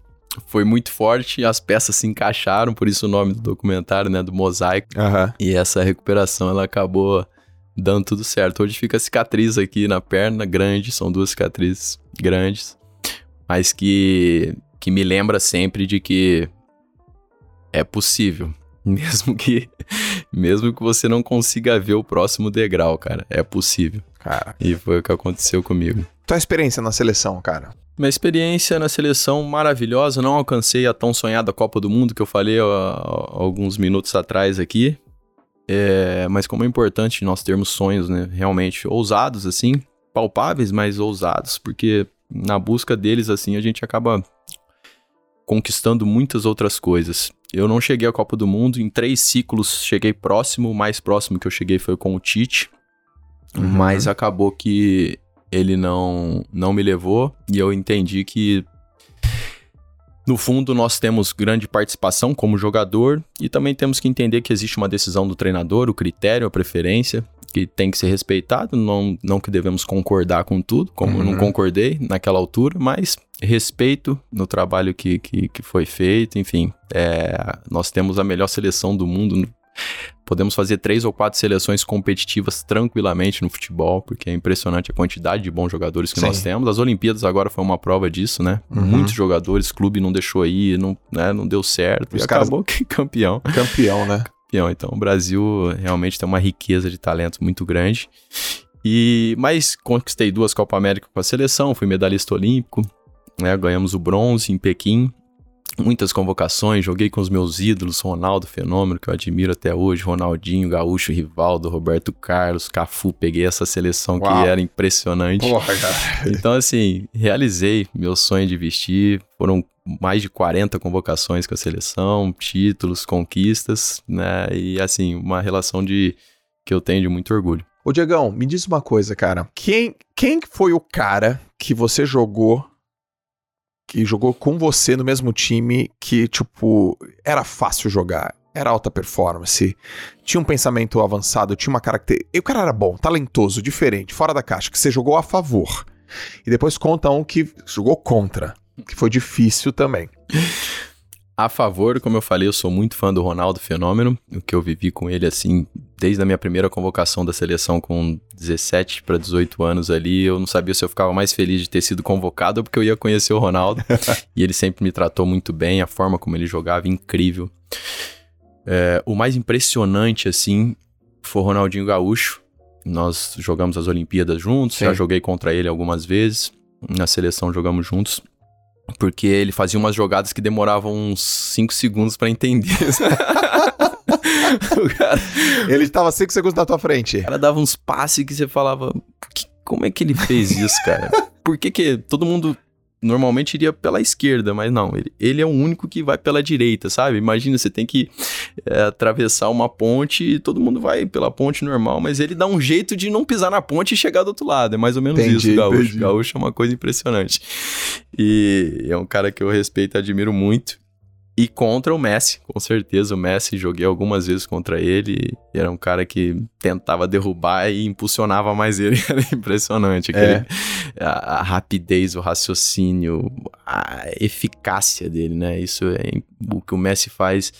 foi muito forte, as peças se encaixaram, por isso o nome do documentário, né, do mosaico. Uhum. E essa recuperação, ela acabou dando tudo certo. Hoje fica cicatriz aqui na perna, grande, são duas cicatrizes grandes, mas que, que me lembra sempre de que é possível. Mesmo que, mesmo que você não consiga ver o próximo degrau, cara, é possível. Cara. E foi o que aconteceu comigo. Tua experiência na seleção, cara? Uma experiência na seleção maravilhosa. Não alcancei a tão sonhada Copa do Mundo que eu falei há, alguns minutos atrás aqui. É, mas como é importante nós termos sonhos, né? Realmente ousados, assim, palpáveis, mas ousados, porque na busca deles, assim, a gente acaba conquistando muitas outras coisas. Eu não cheguei à Copa do Mundo, em três ciclos cheguei próximo, o mais próximo que eu cheguei foi com o Tite, uhum. mas acabou que ele não, não me levou e eu entendi que no fundo, nós temos grande participação como jogador e também temos que entender que existe uma decisão do treinador, o critério, a preferência, que tem que ser respeitado. Não, não que devemos concordar com tudo, como uhum. eu não uhum. concordei naquela altura, mas respeito no trabalho que, que, que foi feito. Enfim, é, nós temos a melhor seleção do mundo Podemos fazer três ou quatro seleções competitivas tranquilamente no futebol, porque é impressionante a quantidade de bons jogadores que Sim. nós temos. As Olimpíadas agora foi uma prova disso, né? Uhum. Muitos jogadores, clube não deixou aí, não, né, não deu certo. Os e caras... acabou que campeão. Campeão, né? Campeão. Então o Brasil realmente tem uma riqueza de talento muito grande. E mas conquistei duas Copa América com a seleção, fui medalhista olímpico, né? Ganhamos o bronze em Pequim muitas convocações, joguei com os meus ídolos, Ronaldo Fenômeno, que eu admiro até hoje, Ronaldinho, Gaúcho, Rivaldo, Roberto Carlos, Cafu, peguei essa seleção Uau. que era impressionante. Porra, cara. Então, assim, realizei meu sonho de vestir, foram mais de 40 convocações com a seleção, títulos, conquistas, né, e assim, uma relação de que eu tenho de muito orgulho. Ô Diegão, me diz uma coisa, cara. Quem, quem foi o cara que você jogou que jogou com você no mesmo time que, tipo, era fácil jogar, era alta performance, tinha um pensamento avançado, tinha uma característica. E o cara era bom, talentoso, diferente, fora da caixa, que você jogou a favor. E depois conta um que jogou contra, que foi difícil também. A favor, como eu falei, eu sou muito fã do Ronaldo Fenômeno, o que eu vivi com ele assim, desde a minha primeira convocação da seleção com 17 para 18 anos ali, eu não sabia se eu ficava mais feliz de ter sido convocado ou porque eu ia conhecer o Ronaldo. e ele sempre me tratou muito bem, a forma como ele jogava, incrível. É, o mais impressionante, assim, foi o Ronaldinho Gaúcho. Nós jogamos as Olimpíadas juntos, Sim. já joguei contra ele algumas vezes. Na seleção jogamos juntos. Porque ele fazia umas jogadas que demoravam uns 5 segundos para entender. cara, ele estava 5 segundos na tua frente. O cara dava uns passes que você falava: como é que ele fez isso, cara? Por que, que todo mundo normalmente iria pela esquerda, mas não, ele, ele é o único que vai pela direita, sabe? Imagina, você tem que é, atravessar uma ponte e todo mundo vai pela ponte normal, mas ele dá um jeito de não pisar na ponte e chegar do outro lado. É mais ou menos entendi, isso, Gaúcho. Entendi. Gaúcho é uma coisa impressionante. E é um cara que eu respeito e admiro muito. E contra o Messi, com certeza. O Messi, joguei algumas vezes contra ele. Era um cara que tentava derrubar e impulsionava mais ele. Era impressionante. Aquele, é. a, a, rapidez, o raciocínio, a eficácia dele, né? Isso é o que o Messi faz.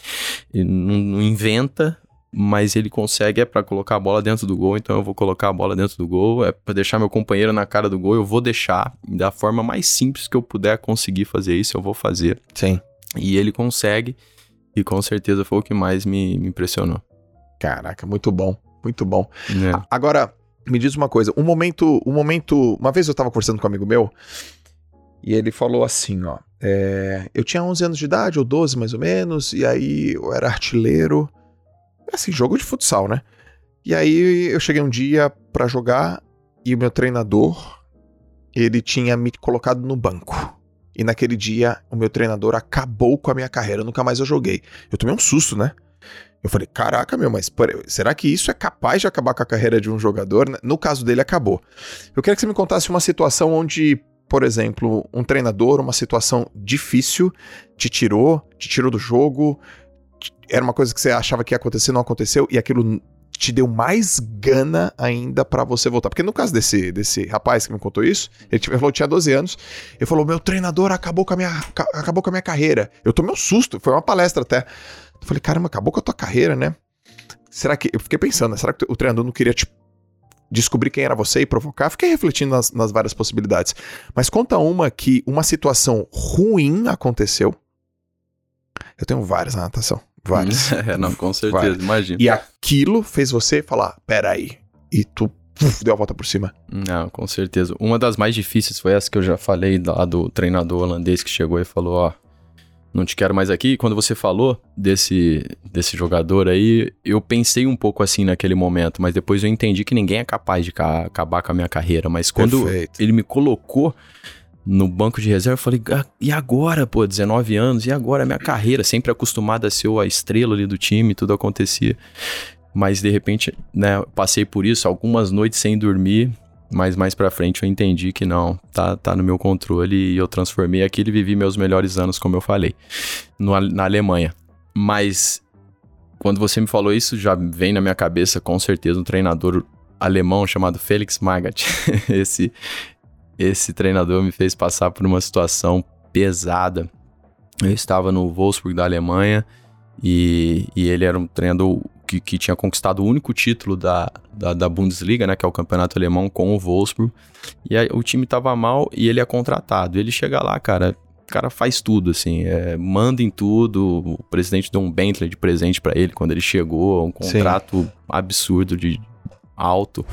Ele não, não inventa, mas ele consegue é para colocar a bola dentro do gol, então eu vou colocar a bola dentro do gol, é para deixar meu companheiro na cara do gol, eu vou deixar da forma mais simples que eu puder conseguir fazer isso, eu vou fazer. Sim. E ele consegue, e com certeza foi o que mais me, me impressionou. Caraca, muito bom, muito bom. É. Agora, me diz uma coisa, um momento, um momento, uma vez eu tava conversando com um amigo meu, e ele falou assim, ó, é, eu tinha 11 anos de idade, ou 12 mais ou menos, e aí eu era artilheiro, assim, jogo de futsal, né? E aí eu cheguei um dia para jogar e o meu treinador, ele tinha me colocado no banco. E naquele dia o meu treinador acabou com a minha carreira, nunca mais eu joguei. Eu tomei um susto, né? Eu falei, caraca, meu, mas será que isso é capaz de acabar com a carreira de um jogador? No caso dele, acabou. Eu queria que você me contasse uma situação onde, por exemplo, um treinador, uma situação difícil, te tirou, te tirou do jogo, era uma coisa que você achava que ia acontecer, não aconteceu, e aquilo te deu mais gana ainda para você voltar. Porque no caso desse, desse rapaz que me contou isso, ele falou tinha 12 anos, ele falou: meu treinador acabou com a minha, acabou com a minha carreira. Eu tomei um susto, foi uma palestra até. Eu falei, caramba, acabou com a tua carreira, né? Será que. Eu fiquei pensando, né? Será que o treinador não queria te descobrir quem era você e provocar? Fiquei refletindo nas, nas várias possibilidades. Mas conta uma que uma situação ruim aconteceu. Eu tenho várias na natação. Vários. é, não, com certeza, vários. imagina. E aquilo fez você falar, peraí, e tu uf, deu a volta por cima. Não, com certeza. Uma das mais difíceis foi essa que eu já falei lá do treinador holandês que chegou e falou, ó, não te quero mais aqui. Quando você falou desse, desse jogador aí, eu pensei um pouco assim naquele momento, mas depois eu entendi que ninguém é capaz de acabar com a minha carreira. Mas quando Perfeito. ele me colocou no banco de reserva, eu falei, ah, e agora, pô, 19 anos, e agora a minha carreira? Sempre acostumado a ser a estrela ali do time, tudo acontecia. Mas de repente, né, passei por isso, algumas noites sem dormir, mas mais pra frente eu entendi que não, tá, tá no meu controle e eu transformei aquilo e vivi meus melhores anos, como eu falei, no, na Alemanha. Mas quando você me falou isso, já vem na minha cabeça com certeza um treinador alemão chamado Felix Magath. esse esse treinador me fez passar por uma situação pesada. Eu estava no Wolfsburg da Alemanha e, e ele era um treinador que, que tinha conquistado o único título da, da, da, Bundesliga, né, que é o campeonato alemão, com o Wolfsburg. E aí, o time estava mal e ele é contratado. Ele chega lá, cara, o cara faz tudo, assim, é, manda em tudo. O presidente deu um Bentley de presente para ele quando ele chegou, um contrato Sim. absurdo de alto.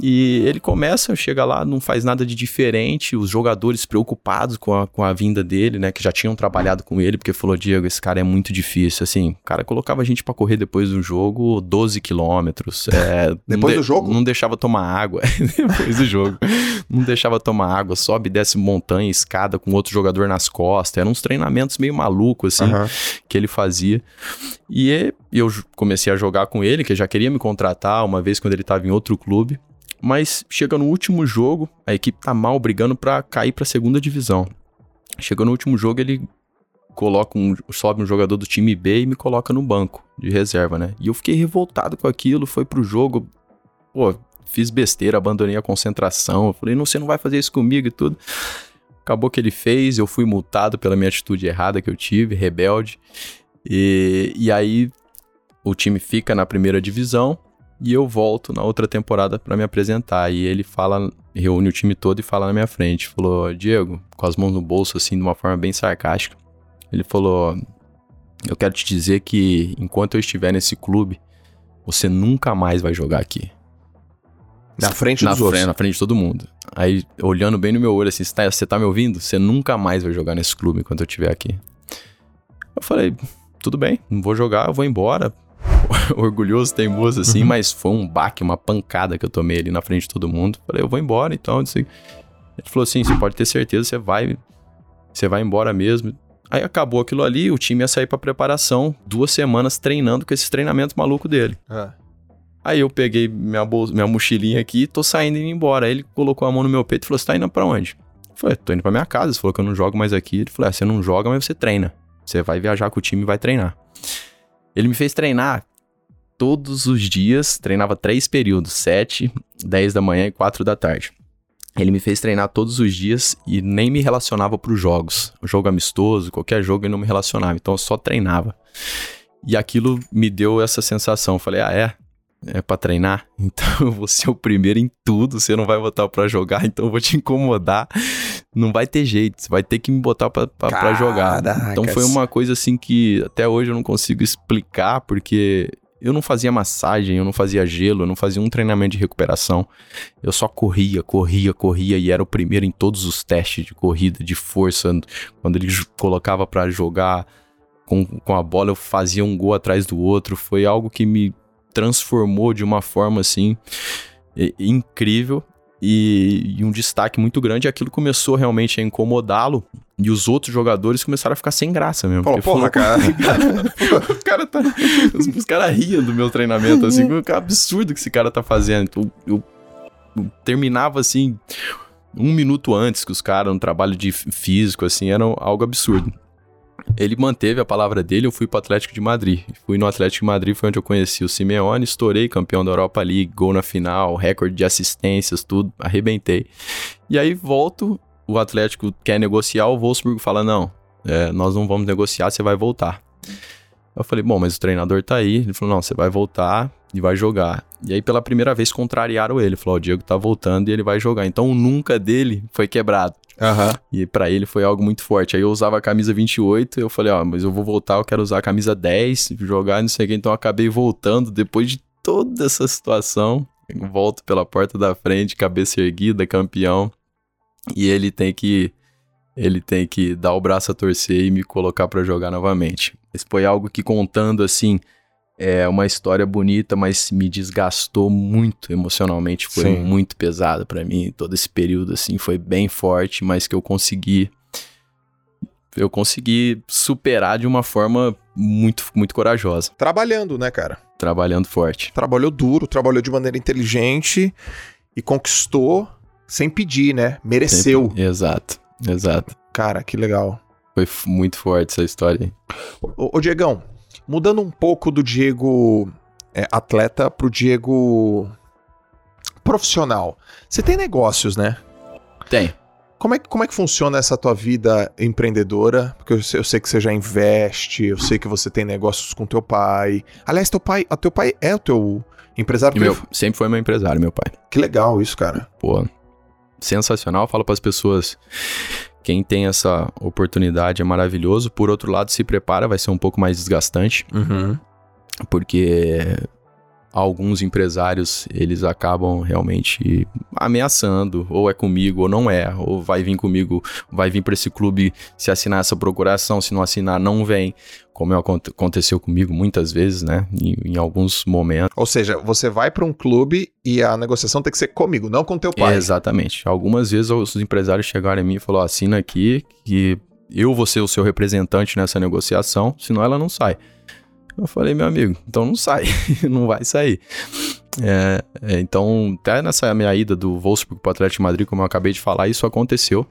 E ele começa, chega lá, não faz nada de diferente, os jogadores preocupados com a, com a vinda dele, né, que já tinham trabalhado com ele, porque falou, Diego, esse cara é muito difícil, assim, o cara colocava a gente para correr depois do jogo 12 quilômetros. É, depois do jogo? Não deixava tomar água, depois do jogo. Não deixava tomar água, sobe e desce montanha, escada com outro jogador nas costas, eram uns treinamentos meio malucos, assim, uhum. que ele fazia. E eu comecei a jogar com ele, que já queria me contratar uma vez quando ele estava em outro clube, mas chega no último jogo, a equipe tá mal brigando para cair para segunda divisão. Chegou no último jogo, ele coloca um, sobe um jogador do time B e me coloca no banco de reserva, né? E eu fiquei revoltado com aquilo, foi pro jogo, pô, fiz besteira, abandonei a concentração, eu falei, não, você não vai fazer isso comigo e tudo. Acabou que ele fez, eu fui multado pela minha atitude errada que eu tive, rebelde. E, e aí o time fica na primeira divisão e eu volto na outra temporada para me apresentar. E ele fala, reúne o time todo e fala na minha frente. Falou, Diego, com as mãos no bolso, assim, de uma forma bem sarcástica. Ele falou: Eu quero te dizer que enquanto eu estiver nesse clube, você nunca mais vai jogar aqui. Na frente na dos frente. Na frente de todo mundo. Aí, olhando bem no meu olho, assim, você tá, você tá me ouvindo? Você nunca mais vai jogar nesse clube enquanto eu estiver aqui. Eu falei, tudo bem, não vou jogar, eu vou embora. orgulhoso, teimoso, assim, uhum. mas foi um baque, uma pancada que eu tomei ali na frente de todo mundo. Falei, eu vou embora, então. Disse, ele falou assim: você pode ter certeza, você vai. Você vai embora mesmo. Aí acabou aquilo ali, o time ia sair pra preparação, duas semanas treinando com esses treinamentos malucos dele. É. Aí eu peguei minha, bolsa, minha mochilinha aqui e tô saindo e indo embora. Aí ele colocou a mão no meu peito e falou: Você tá indo pra onde? Eu falei, tô indo pra minha casa. Ele falou que eu não jogo mais aqui. Ele falou: é, você não joga, mas você treina. Você vai viajar com o time e vai treinar. Ele me fez treinar todos os dias, treinava três períodos, 7, 10 da manhã e 4 da tarde. Ele me fez treinar todos os dias e nem me relacionava para os jogos. O jogo amistoso, qualquer jogo, ele não me relacionava. Então eu só treinava. E aquilo me deu essa sensação. Eu falei, ah, é? É pra treinar? Então eu vou ser o primeiro em tudo. Você não vai botar pra jogar, então eu vou te incomodar. Não vai ter jeito. Você vai ter que me botar pra, pra, pra jogar. Então foi uma coisa assim que até hoje eu não consigo explicar, porque eu não fazia massagem, eu não fazia gelo, eu não fazia um treinamento de recuperação. Eu só corria, corria, corria e era o primeiro em todos os testes de corrida, de força. Quando ele colocava para jogar com, com a bola, eu fazia um gol atrás do outro. Foi algo que me transformou de uma forma assim incrível. E, e, um destaque muito grande, aquilo começou realmente a incomodá-lo. E os outros jogadores começaram a ficar sem graça mesmo. Pô, porra, cara. os caras tá, os, os cara riam do meu treinamento, assim, que absurdo que esse cara tá fazendo. Eu, eu, eu terminava assim, um minuto antes que os caras, um trabalho de físico, assim, era algo absurdo ele manteve a palavra dele, eu fui pro Atlético de Madrid. Fui no Atlético de Madrid, foi onde eu conheci o Simeone, estourei campeão da Europa League, gol na final, recorde de assistências, tudo, arrebentei. E aí volto, o Atlético quer negociar, o Wolfsburg fala, não, é, nós não vamos negociar, você vai voltar. Eu falei, bom, mas o treinador tá aí. Ele falou, não, você vai voltar e vai jogar. E aí, pela primeira vez, contrariaram ele. Falou, o Diego tá voltando e ele vai jogar. Então, o nunca dele foi quebrado. Uhum. E para ele foi algo muito forte. Aí eu usava a camisa 28, eu falei, ó, mas eu vou voltar, eu quero usar a camisa 10, jogar, não sei o que. Então eu acabei voltando depois de toda essa situação. Volto pela porta da frente, cabeça erguida, campeão. E ele tem que ele tem que dar o braço a torcer e me colocar para jogar novamente. Mas foi algo que contando assim, é uma história bonita, mas me desgastou muito emocionalmente. Foi Sim. muito pesado para mim. Todo esse período, assim, foi bem forte, mas que eu consegui. Eu consegui superar de uma forma muito, muito corajosa. Trabalhando, né, cara? Trabalhando forte. Trabalhou duro, trabalhou de maneira inteligente e conquistou sem pedir, né? Mereceu. Sempre. Exato, exato. Cara, que legal. Foi muito forte essa história aí. Ô, ô Diegão, Mudando um pouco do Diego é, atleta pro Diego profissional. Você tem negócios, né? Tem. Como é, como é que funciona essa tua vida empreendedora? Porque eu, eu, sei que você já investe, eu sei que você tem negócios com teu pai. Aliás, teu pai, teu pai é o teu empresário? Meu, sempre foi meu empresário, meu pai. Que legal isso, cara. Pô, sensacional. Falo para as pessoas quem tem essa oportunidade é maravilhoso. Por outro lado, se prepara, vai ser um pouco mais desgastante. Uhum. Porque alguns empresários eles acabam realmente ameaçando, ou é comigo ou não é, ou vai vir comigo, vai vir para esse clube se assinar essa procuração, se não assinar não vem, como aconteceu comigo muitas vezes, né, em, em alguns momentos. Ou seja, você vai para um clube e a negociação tem que ser comigo, não com teu pai. exatamente. Algumas vezes os empresários chegaram em mim e falaram, assina aqui que eu vou ser o seu representante nessa negociação, senão ela não sai. Eu falei, meu amigo, então não sai, não vai sair. É, é, então, até nessa minha ida do Wolfsburg para o Atlético de Madrid, como eu acabei de falar, isso aconteceu.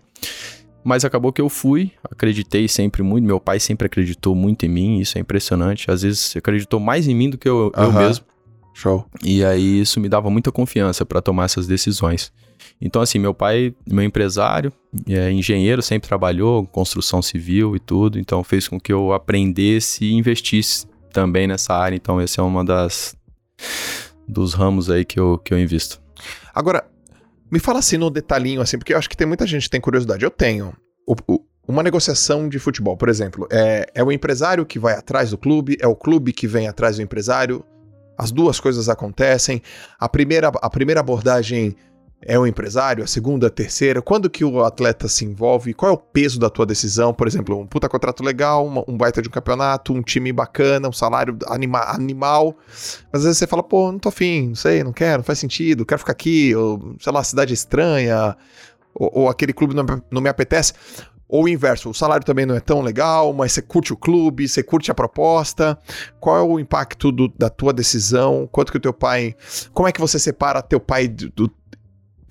Mas acabou que eu fui, acreditei sempre muito, meu pai sempre acreditou muito em mim, isso é impressionante. Às vezes acreditou mais em mim do que eu, eu mesmo. Show. E aí isso me dava muita confiança para tomar essas decisões. Então, assim, meu pai, meu empresário, é engenheiro, sempre trabalhou, construção civil e tudo, então fez com que eu aprendesse e investisse também nessa área, então esse é uma das dos ramos aí que eu, que eu invisto. Agora, me fala assim no detalhinho, assim, porque eu acho que tem muita gente que tem curiosidade. Eu tenho. O, o, uma negociação de futebol, por exemplo, é, é o empresário que vai atrás do clube, é o clube que vem atrás do empresário. As duas coisas acontecem. A primeira, a primeira abordagem é o empresário, a segunda, a terceira? Quando que o atleta se envolve? Qual é o peso da tua decisão? Por exemplo, um puta contrato legal, uma, um baita de um campeonato, um time bacana, um salário anima animal. Mas às vezes você fala, pô, não tô afim, não sei, não quero, não faz sentido, quero ficar aqui, ou sei lá, cidade estranha, ou, ou aquele clube não, não me apetece. Ou o inverso, o salário também não é tão legal, mas você curte o clube, você curte a proposta. Qual é o impacto do, da tua decisão? Quanto que o teu pai. Como é que você separa teu pai do, do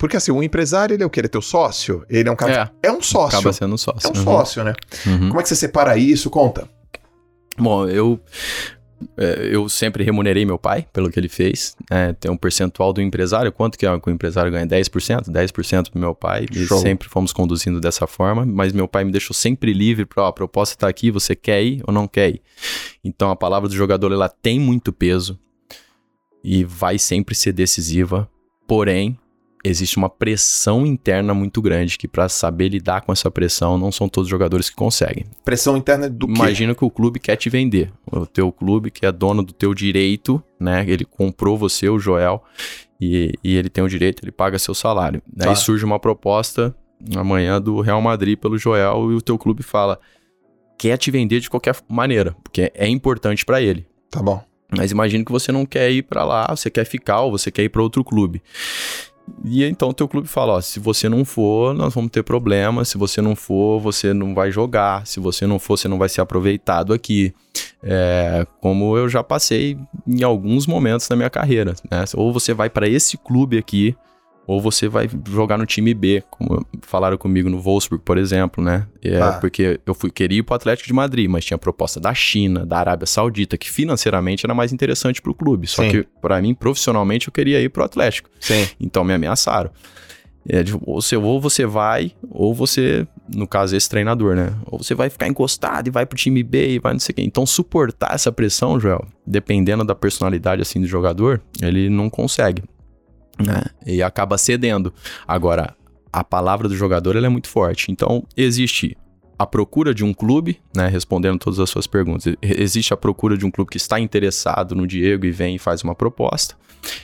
porque assim, o empresário, ele é o que? Ele é teu sócio? Ele é um cara. É, é um sócio. Acaba sendo um sócio. É um uhum. sócio, né? Uhum. Como é que você separa isso? Conta. Bom, eu. é, eu sempre remunerei meu pai pelo que ele fez. É, tem um percentual do empresário. Quanto que, é, que o empresário ganha? 10%? 10% do meu pai. E Show. sempre fomos conduzindo dessa forma. Mas meu pai me deixou sempre livre para, ó, a proposta tá aqui, você quer ir ou não quer ir? Então a palavra do jogador, ela tem muito peso e vai sempre ser decisiva. Porém, existe uma pressão interna muito grande que para saber lidar com essa pressão não são todos os jogadores que conseguem. Pressão interna do quê? Imagina que o clube quer te vender. O teu clube que é dono do teu direito, né? Ele comprou você, o Joel, e, e ele tem o direito, ele paga seu salário. Tá. Aí surge uma proposta amanhã do Real Madrid pelo Joel e o teu clube fala quer te vender de qualquer maneira, porque é importante para ele. Tá bom. Mas imagina que você não quer ir para lá, você quer ficar ou você quer ir para outro clube. E então o teu clube fala, ó, se você não for, nós vamos ter problema, se você não for, você não vai jogar, se você não for, você não vai ser aproveitado aqui. É, como eu já passei em alguns momentos na minha carreira, né? Ou você vai para esse clube aqui, ou você vai jogar no time B, como falaram comigo no Wolfsburg, por exemplo, né? É, Ah. Porque eu fui, queria ir pro Atlético de Madrid, mas tinha proposta da China, da Arábia Saudita, que financeiramente era mais interessante pro clube. Só Sim. que, para mim, profissionalmente, eu queria ir pro Atlético. Sim. Então me ameaçaram. É, de- ou, você, ou você vai, ou você, no caso, esse treinador, né? Ou você vai ficar encostado e vai pro time B e vai não sei o quê. Então, suportar essa pressão, Joel, dependendo da personalidade assim do jogador, ele não consegue. Né? E acaba cedendo. Agora, a palavra do jogador é muito forte. Então, existe a procura de um clube, né? Respondendo todas as suas perguntas. Existe a procura de um clube que está interessado no Diego e vem e faz uma proposta.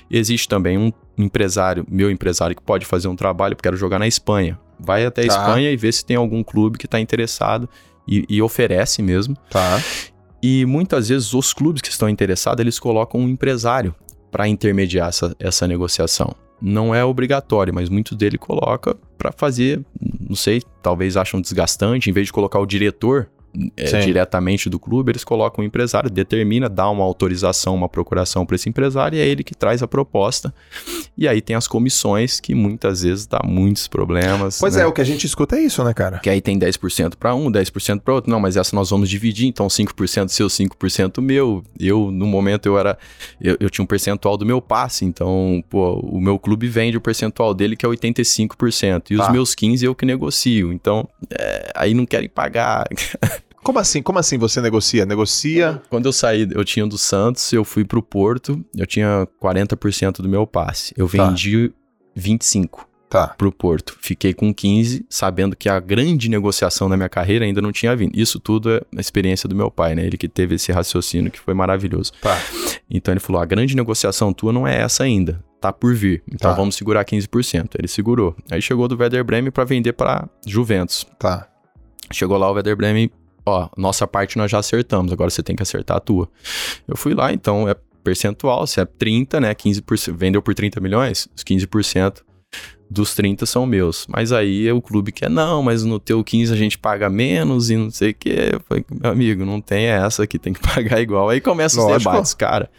Existe também um empresário, meu empresário, que pode fazer um trabalho, eu quero jogar na Espanha. Vai até a Tá. Espanha e vê se tem algum clube que está interessado e, e oferece mesmo. Tá. E muitas vezes os clubes que estão interessados, eles colocam um empresário para intermediar essa, essa negociação. Não é obrigatório, mas muito dele coloca para fazer, não sei, talvez acham desgastante, em vez de colocar o diretor é, diretamente do clube, eles colocam o empresário, determina, dá uma autorização, uma procuração para esse empresário e é ele que traz a proposta. E aí tem as comissões que muitas vezes dá muitos problemas. Pois né? é, o que a gente escuta é isso, né, cara? Que aí tem 10% para um, 10% para outro. Não, mas essa nós vamos dividir, então 5% seu, 5% meu. Eu, no momento, eu era. Eu, eu tinha um percentual do meu passe, então, pô, o meu clube vende o percentual dele, que é 85%. E Tá. os meus 15% eu que negocio. Então, é, aí não querem pagar. Como assim? Como assim você negocia? Negocia. Quando eu saí, eu tinha do Santos, eu fui pro Porto, eu tinha 40% do meu passe. Eu Tá. vendi 25%. Tá. pro Porto. Fiquei com 15, sabendo que a grande negociação na minha carreira ainda não tinha vindo. Isso tudo é a experiência do meu pai, né? Ele que teve esse raciocínio que foi maravilhoso. Tá. Então ele falou: a grande negociação tua não é essa ainda. Tá por vir. Então Tá. vamos segurar 15%. Ele segurou. Aí chegou do Werder Bremen pra vender pra Juventus. Tá. Chegou lá o Werder Bremen, ó, nossa parte nós já acertamos, agora você tem que acertar a tua. Eu fui lá, então é percentual, se é 30, né, 15%, vendeu por 30 milhões, os 15% dos 30 são meus. Mas aí o clube quer, não, mas no teu 15 a gente paga menos e não sei o falei, meu amigo, não tem essa aqui, tem que pagar igual. Aí começam os Lógico. debates, cara.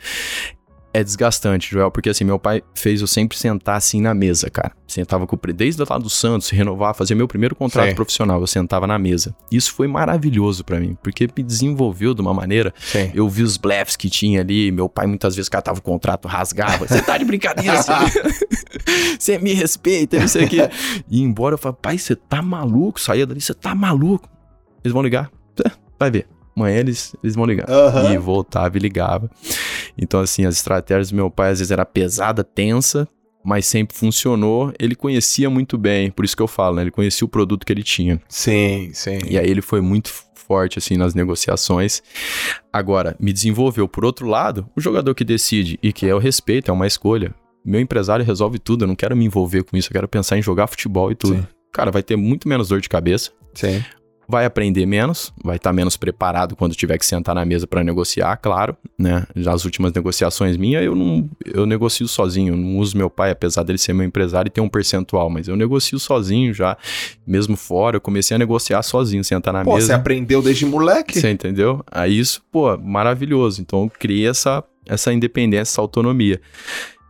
É desgastante, Joel, porque assim, meu pai fez eu sempre sentar assim na mesa, cara. Sentava com o desde lá do Santos, renovar, fazer meu primeiro contrato Sim. profissional, eu sentava na mesa. Isso foi maravilhoso pra mim, porque me desenvolveu de uma maneira. Sim. Eu vi os blefs que tinha ali, meu pai muitas vezes catava o contrato, rasgava. Você tá de brincadeira, você, você me respeita, não sei o quê. E embora eu falava, pai, você tá maluco? Saía dali, você tá maluco? Eles vão ligar? Vai ver. Amanhã eles, eles vão ligar. Aham. E voltava e ligava. Então, assim, as estratégias do meu pai às vezes era pesada, tensa, mas sempre funcionou. Ele conhecia muito bem, por isso que eu falo, né? Ele conhecia o produto que ele tinha. Sim, sim. E aí ele foi muito forte, assim, nas negociações. Agora, me desenvolveu. Por outro lado, o jogador que decide e que é o respeito, é uma escolha. Meu empresário resolve tudo, eu não quero me envolver com isso, eu quero pensar em jogar futebol e tudo. Sim. Cara, vai ter muito menos dor de cabeça Sim. Vai aprender menos, vai estar menos preparado quando tiver que sentar na mesa para negociar, claro, né? Já as últimas negociações minhas, eu não eu negocio sozinho, não uso meu pai, apesar dele ser meu empresário e ter um percentual, mas eu negocio sozinho já, mesmo fora, eu comecei a negociar sozinho, sentar na Pô, você mesa. aprendeu desde moleque? Você entendeu? Aí isso, pô, maravilhoso. Então eu criei essa, essa independência, essa autonomia.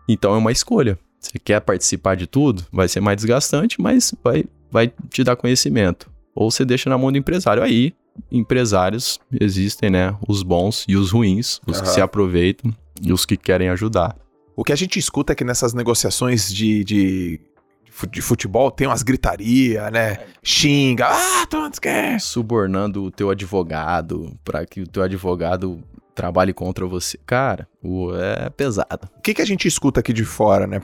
Então é uma escolha. Você quer participar de tudo? Vai ser mais desgastante, mas vai, vai te dar conhecimento. Ou você deixa na mão do empresário. Aí empresários existem, né? Os bons e os ruins, os uhum. que se aproveitam e os que querem ajudar. O que a gente escuta é que nessas negociações de, de de futebol tem umas gritaria, né? Xinga, ah, tu quer. Subornando o teu advogado para que o teu advogado trabalhe contra você. Cara, é pesado. O que, que a gente escuta aqui de fora, né?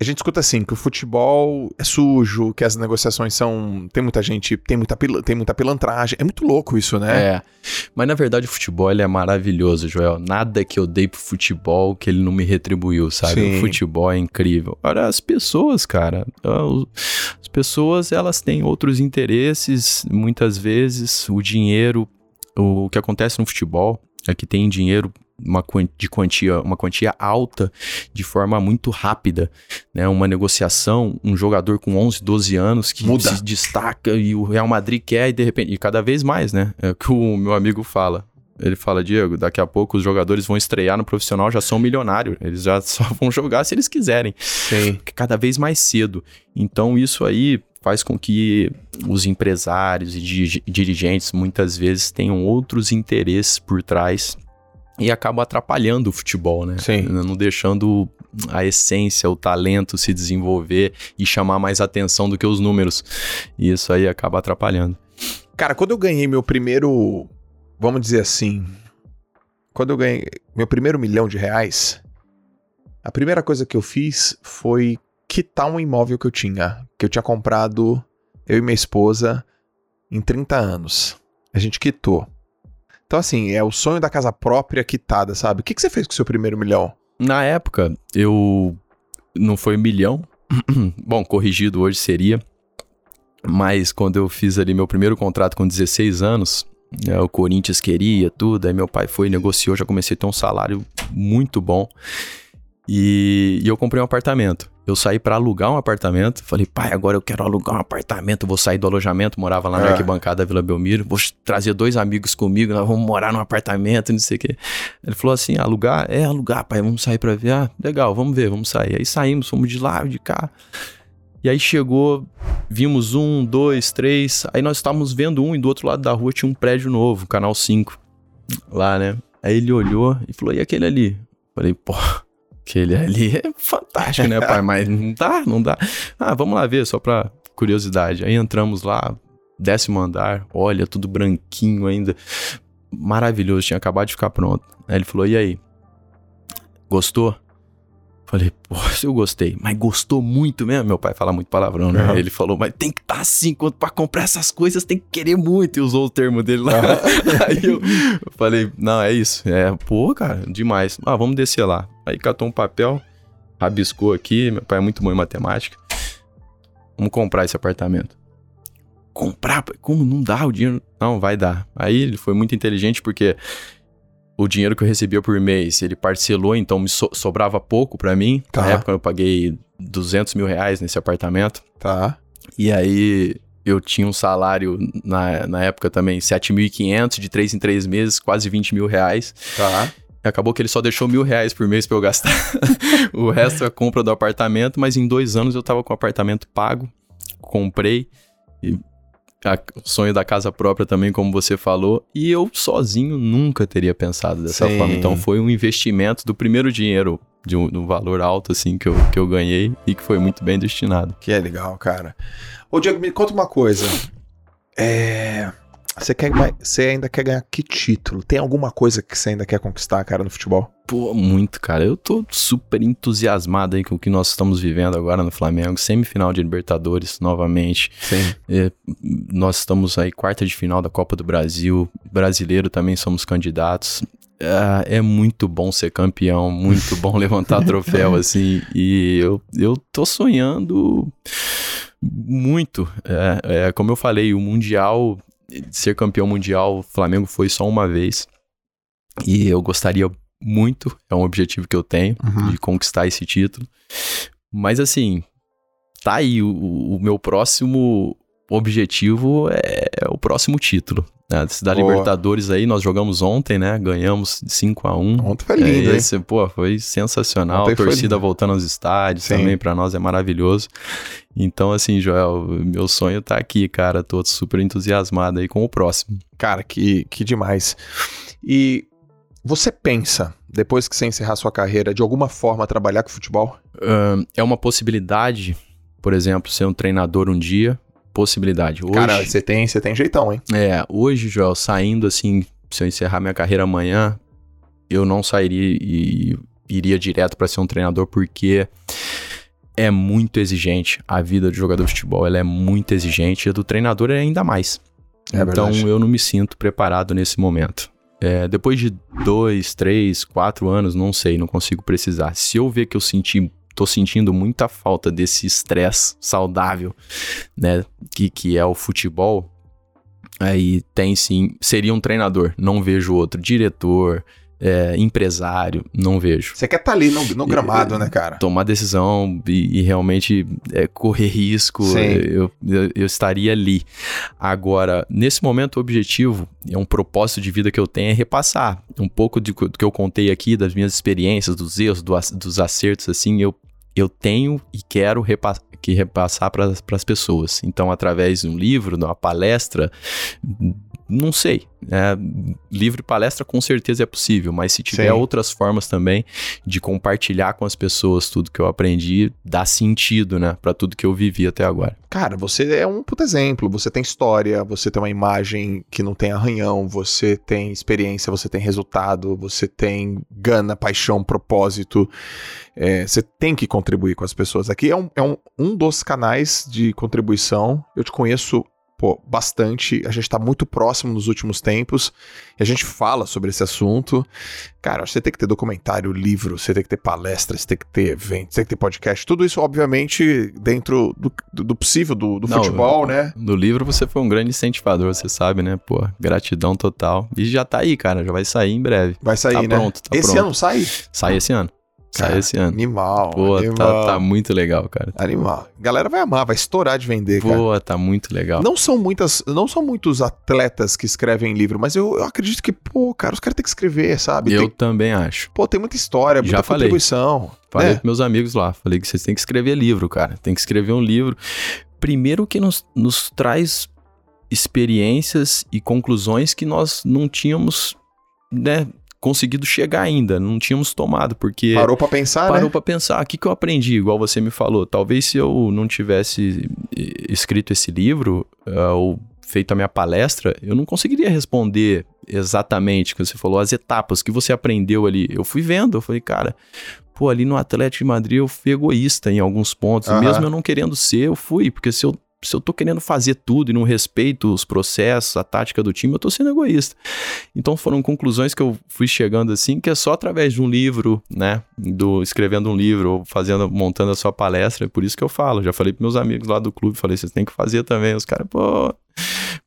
A gente escuta assim, que o futebol é sujo, que as negociações são. Tem muita gente, tem muita, tem muita pilantragem. É muito louco isso, né? É. Mas na verdade o futebol ele é maravilhoso, Joel. Nada que eu dei pro futebol que ele não me retribuiu, sabe? Sim. O futebol é incrível. Agora, as pessoas, cara, as pessoas elas têm outros interesses, muitas vezes o dinheiro, o que acontece no futebol é que tem dinheiro uma, de quantia, uma quantia alta de forma muito rápida, né? Uma negociação, um jogador com 11, 12 anos que Muda. se destaca e o Real Madrid quer e de repente, e cada vez mais, né? É o que o meu amigo fala. Ele fala, Diego, daqui a pouco os jogadores vão estrear no profissional, já são milionários. Eles já só vão jogar se eles quiserem. Sim. Cada vez mais cedo. Então isso aí faz com que os empresários e dirigentes muitas vezes tenham outros interesses por trás e acaba atrapalhando o futebol, né? Sim. Não deixando a essência, o talento se desenvolver e chamar mais atenção do que os números. E isso aí acaba atrapalhando. Cara, quando eu ganhei meu primeiro, vamos dizer assim, quando eu ganhei meu primeiro milhão de reais, a primeira coisa que eu fiz foi quitar um imóvel que eu tinha, que eu tinha comprado eu e minha esposa em 30 anos. A gente quitou. Então, assim, é o sonho da casa própria quitada, sabe? O que, que você fez com o seu primeiro milhão? Na época, eu. Não foi milhão. Bom, corrigido hoje seria. Mas quando eu fiz ali meu primeiro contrato com 16 anos, é, o Corinthians queria tudo, aí meu pai foi, negociou, já comecei a ter um salário muito bom. E, e eu comprei um apartamento. Eu saí para alugar um apartamento. Falei, pai, agora eu quero alugar um apartamento. Vou sair do alojamento. Morava lá na é. arquibancada da Vila Belmiro. Vou trazer dois amigos comigo. Nós vamos morar num apartamento, não sei o quê. Ele falou assim: alugar? É, alugar, pai. Vamos sair pra ver. Ah, legal, vamos ver, vamos sair. Aí saímos, fomos de lá, de cá. E aí chegou, vimos um, dois, três. Aí nós estávamos vendo um e do outro lado da rua tinha um prédio novo, canal 5. Lá, né? Aí ele olhou e falou: e aquele ali? Falei, pô Aquele ali é fantástico, né, pai? Mas não dá, não dá. Ah, vamos lá ver, só pra curiosidade. Aí entramos lá, décimo andar, olha, tudo branquinho ainda. Maravilhoso, tinha acabado de ficar pronto. Aí ele falou: e aí? Gostou? Falei, pô, eu gostei. Mas gostou muito mesmo? Meu pai fala muito palavrão, né? Uhum. Ele falou, mas tem que estar tá assim, quando pra comprar essas coisas tem que querer muito. E usou o termo dele lá. Uhum. Aí eu, eu falei, não, é isso. É, pô, cara, demais. Ah, vamos descer lá. Aí catou um papel, rabiscou aqui. Meu pai é muito bom em matemática. Vamos comprar esse apartamento. Comprar? Como não dá o dinheiro? Não, vai dar. Aí ele foi muito inteligente porque o dinheiro que eu recebia por mês, ele parcelou, então me so sobrava pouco para mim. Tá. Na época eu paguei 200 mil reais nesse apartamento. Tá. E aí eu tinha um salário na, na época também, 7.500, de 3 em 3 meses, quase 20 mil reais. Tá. Acabou que ele só deixou mil reais por mês para eu gastar. o resto é a compra do apartamento, mas em dois anos eu tava com o apartamento pago, comprei e o sonho da casa própria também, como você falou, e eu sozinho nunca teria pensado dessa Sim. forma. Então foi um investimento do primeiro dinheiro de um, de um, valor alto, assim, que eu, que eu ganhei e que foi muito bem destinado. Que é legal, cara. Ô, Diego, me conta uma coisa. É. Você, quer, você ainda quer ganhar que título? Tem alguma coisa que você ainda quer conquistar, cara, no futebol? Pô, muito, cara. Eu tô super entusiasmado aí com o que nós estamos vivendo agora no Flamengo. Semifinal de Libertadores, novamente. Sim. É, nós estamos aí, quarta de final da Copa do Brasil. Brasileiro também somos candidatos. É, é muito bom ser campeão, muito bom levantar troféu, assim. E eu, eu tô sonhando muito. É, é, como eu falei, o Mundial ser campeão mundial, o Flamengo foi só uma vez. E eu gostaria muito, é um objetivo que eu tenho, uhum. de conquistar esse título. Mas assim, tá aí, o, o meu próximo objetivo é, é o próximo título. É, da Libertadores aí, nós jogamos ontem, né? Ganhamos 5 a 1 Ontem foi lindo, é, esse, Pô, foi sensacional. Ontem a torcida voltando aos estádios Sim. também, para nós é maravilhoso. Então, assim, Joel, meu sonho tá aqui, cara. Tô super entusiasmado aí com o próximo. Cara, que, que demais. E você pensa, depois que você encerrar sua carreira, de alguma forma trabalhar com futebol? É uma possibilidade, por exemplo, ser um treinador um dia possibilidade. Hoje, Cara, você tem, você tem jeitão, hein? É, hoje, Joel, saindo assim, se eu encerrar minha carreira amanhã, eu não sairia e iria direto para ser um treinador porque é muito exigente. A vida de jogador de futebol ela é muito exigente e a do treinador é ainda mais. É então verdade. eu não me sinto preparado nesse momento. É, depois de dois, três, quatro anos, não sei, não consigo precisar. Se eu ver que eu senti tô sentindo muita falta desse estresse saudável, né? Que, que é o futebol. Aí tem sim, seria um treinador, não vejo outro, diretor, é, empresário, não vejo. Você quer estar tá ali no, no gramado, né, cara? Tomar decisão e, e realmente é, correr risco, eu, eu, eu, estaria ali. Agora, nesse momento, o objetivo é um propósito de vida que eu tenho é repassar um pouco de, do que eu contei aqui, das minhas experiências, dos erros, do, dos acertos, assim, eu eu tenho e quero repa que repassar para as pessoas. Então, através de um livro, de uma palestra, não sei. É, livro e palestra com certeza é possível, mas se tiver Sim. outras formas também de compartilhar com as pessoas tudo que eu aprendi, dá sentido, né, para tudo que eu vivi até agora. Cara, você é um puto exemplo. Você tem história, você tem uma imagem que não tem arranhão, você tem experiência, você tem resultado, você tem gana, paixão, propósito. É, você tem que contribuir com as pessoas. Aqui é um, é um, um dos canais de contribuição. Eu te conheço pô, bastante. A gente tá muito próximo nos últimos tempos e a gente fala sobre esse assunto. Cara, você tem que ter documentário, livro, você tem que ter palestras, você tem que ter eventos, você tem que ter podcast. Tudo isso, obviamente, dentro do, do possível do, do Não, futebol, né? No livro você foi um grande incentivador, você sabe, né? Pô, gratidão total. E já tá aí, cara, já vai sair em breve. Vai sair, tá né? Pronto, tá esse pronto. ano sai? Sai esse ano. Cara, Sai esse ano. Animal. Pô, animal. Tá, tá, muito legal, cara. Animal. Galera vai amar, vai estourar de vender, Pô, cara. Pô, tá muito legal. Não são muitas, não são muitos atletas que escrevem livro, mas eu, eu acredito que, pô, cara, os caras têm que escrever, sabe? Eu tem, também acho. Pô, tem muita história, muita Já contribuição. Falei né? com meus amigos lá, falei que vocês têm que escrever livro, cara. Tem que escrever um livro. Primeiro que nos, nos traz experiências e conclusões que nós não tínhamos, né, conseguido chegar ainda, não tínhamos tomado, porque... Parou para pensar, Parou né? para pensar, o que, que eu aprendi, igual você me falou, talvez se eu não tivesse escrito esse livro, uh, ou feito a minha palestra, eu não conseguiria responder exatamente, como você falou, as etapas que você aprendeu ali. Eu fui vendo, eu falei, cara, pô, ali no Atlético de Madrid eu fui egoísta em alguns pontos, uhum. mesmo eu não querendo ser, eu fui, porque se eu se eu tô querendo fazer tudo e não respeito os processos, a tática do time, eu tô sendo egoísta. Então foram conclusões que eu fui chegando assim, que é só através de um livro, né, do escrevendo um livro ou fazendo, montando a sua palestra, é por isso que eu falo. Já falei pros meus amigos lá do clube, falei, vocês têm que fazer também. Os caras, pô,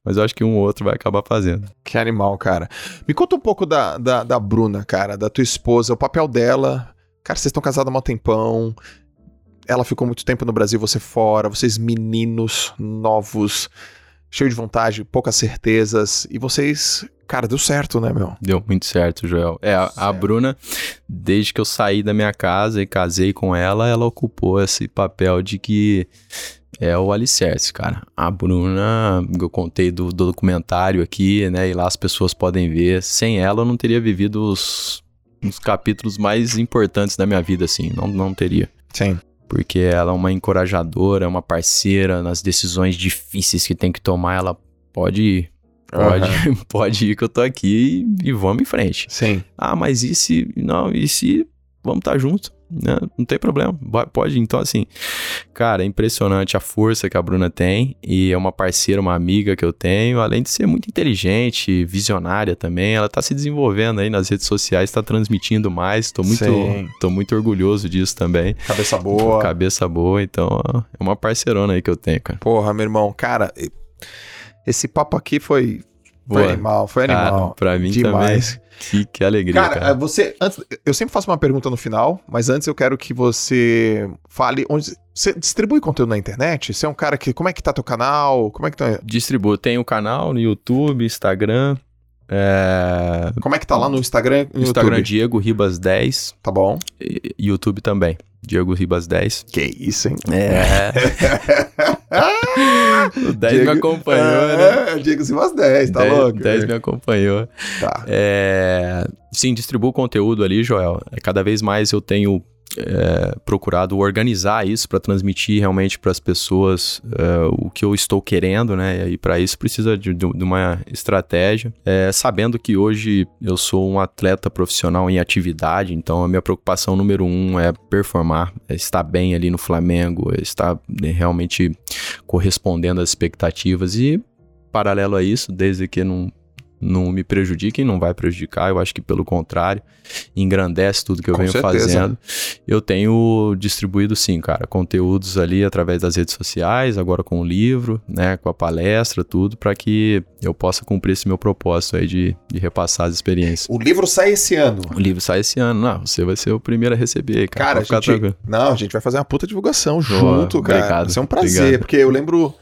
mas eu acho que um ou outro vai acabar fazendo. Que animal, cara. Me conta um pouco da, da, da Bruna, cara, da tua esposa, o papel dela. Cara, vocês estão casados há um tempão ela ficou muito tempo no Brasil, você fora, vocês meninos novos, cheio de vontade, poucas certezas, e vocês, cara, deu certo, né, meu? Deu muito certo, Joel. É, a, a Bruna, desde que eu saí da minha casa e casei com ela, ela ocupou esse papel de que é o alicerce, cara. A Bruna, eu contei do, do, documentário aqui, né? E lá as pessoas podem ver. Sem ela, eu não teria vivido os, os capítulos mais importantes da minha vida, assim. Não, não teria. Sim porque ela é uma encorajadora, uma parceira nas decisões difíceis que tem que tomar, ela pode ir. Pode, uhum. pode ir que eu tô aqui e, e vamos em frente. Sim. Ah, mas e se. Não, e se vamos estar tá juntos? Né? Não tem problema, pode. Então, assim, cara, é impressionante a força que a Bruna tem e é uma parceira, uma amiga que eu tenho, além de ser muito inteligente, visionária também. Ela tá se desenvolvendo aí nas redes sociais, tá transmitindo mais. Tô muito, tô muito orgulhoso disso também. Cabeça boa. Cabeça boa, então é uma parceirona aí que eu tenho, cara. Porra, meu irmão, cara, esse papo aqui foi Foi animal, foi animal. Cara, pra mim Demais. também. Que, que alegria, Cara, cara. você. Antes, eu sempre faço uma pergunta no final, mas antes eu quero que você fale onde. Você distribui conteúdo na internet? Você é um cara que. Como é que tá teu canal? Como é que tá. Distribuo. Tem o canal no YouTube, Instagram. É... Como é que tá lá no Instagram? No Instagram YouTube? Diego Ribas 10. Tá bom. e YouTube também. Diego Ribas 10. Que isso, hein? É. o 10 me Diego- acompanhou, né? É, Diego Simas 10, tá 10, louco? 10 me acompanhou. Tá. É, sim, distribuo conteúdo ali, Joel. É, Cada vez mais eu tenho é, procurado organizar isso para transmitir realmente para as pessoas é, o que eu estou querendo, né? E para isso precisa de, de uma estratégia. É, sabendo que hoje eu sou um atleta profissional em atividade, então a minha preocupação número um é performar, é estar bem ali no Flamengo, é estar né, realmente correspondendo às expectativas e paralelo a isso, desde que não não me prejudique e não vai prejudicar, eu acho que pelo contrário, engrandece tudo que eu Com venho certeza. fazendo. Eu tenho distribuído sim, cara, conteúdos ali através das redes sociais, agora com o livro, né, com a palestra, tudo, para que eu possa cumprir esse meu propósito aí de, de repassar as experiências. O livro sai esse ano. O livro sai esse ano, não, você vai ser o primeiro a receber, cara. Cara, a gente, não, a gente vai fazer uma puta divulgação junto, cara. obrigado, Vai ser um prazer, obrigado. porque eu lembro.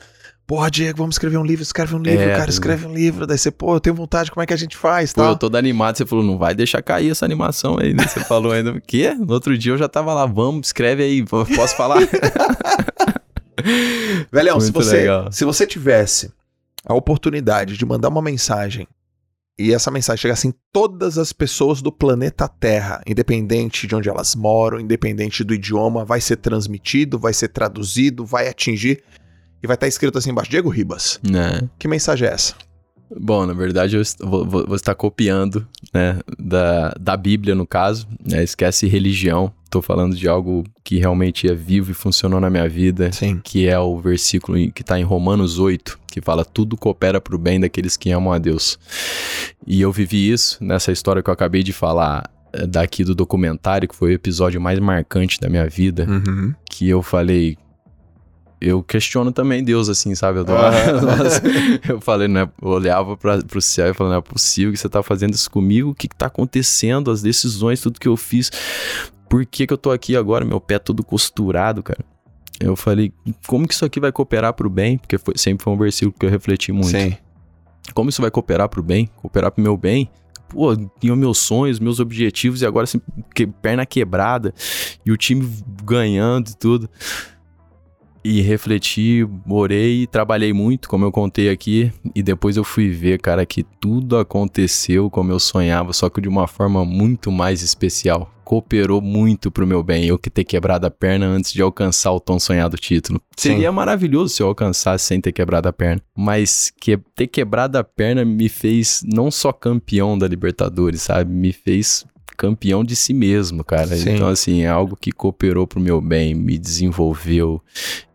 Porra, Diego, vamos escrever um livro, escreve um livro, É, cara, escreve um livro. Daí você, pô, eu tenho vontade, como é que a gente faz, Pô, tá? eu todo animado, você falou, não vai deixar cair essa animação aí, né? Você falou ainda, o quê? No outro dia eu já tava lá, vamos, escreve aí, posso falar? Velhão, se você, legal. se você tivesse a oportunidade de mandar uma mensagem e essa mensagem chegasse em todas as pessoas do planeta Terra, independente de onde elas moram, independente do idioma, vai ser transmitido, vai ser traduzido, vai atingir e vai estar escrito assim embaixo: Diego Ribas. né? Que mensagem é essa? Bom, na verdade, eu vou, vou- vou estar copiando, né, da, da Bíblia, no caso, né, esquece religião, tô falando de algo que realmente é vivo e funcionou na minha vida, Sim. que é o versículo que está em Romanos 8, que fala tudo coopera para o bem daqueles que amam a Deus. E eu vivi isso nessa história que eu acabei de falar eh, daqui do documentário, que foi o episódio mais marcante da minha vida, Uhum. que eu falei. Eu questiono também Deus, assim, sabe? Eu, dou Ah. Eu falei, né? Eu olhava pra, pro céu e falei, não é possível que você tá fazendo isso comigo. O que, que tá acontecendo? As decisões, tudo que eu fiz. Por que, que eu tô aqui agora? Meu pé todo costurado, cara. Eu falei, como que isso aqui vai cooperar pro bem? Porque foi- sempre foi um versículo que eu refleti muito. Sim. Como isso vai cooperar pro bem? Cooperar pro meu bem? Pô, tinha meus sonhos, meus objetivos e agora assim, que, perna quebrada e o time ganhando e tudo. E refleti, orei, trabalhei muito, como eu contei aqui, e depois eu fui ver, cara, que tudo aconteceu como eu sonhava, só que de uma forma muito mais especial. Cooperou muito pro meu bem, eu que ter quebrado a perna antes de alcançar o tão sonhado título. Sim. Seria maravilhoso se eu alcançasse sem ter quebrado a perna, mas que ter quebrado a perna me fez não só campeão da Libertadores, sabe? Me fez campeão de si mesmo, cara. Sim. Então, assim, é algo que cooperou pro meu bem, me desenvolveu.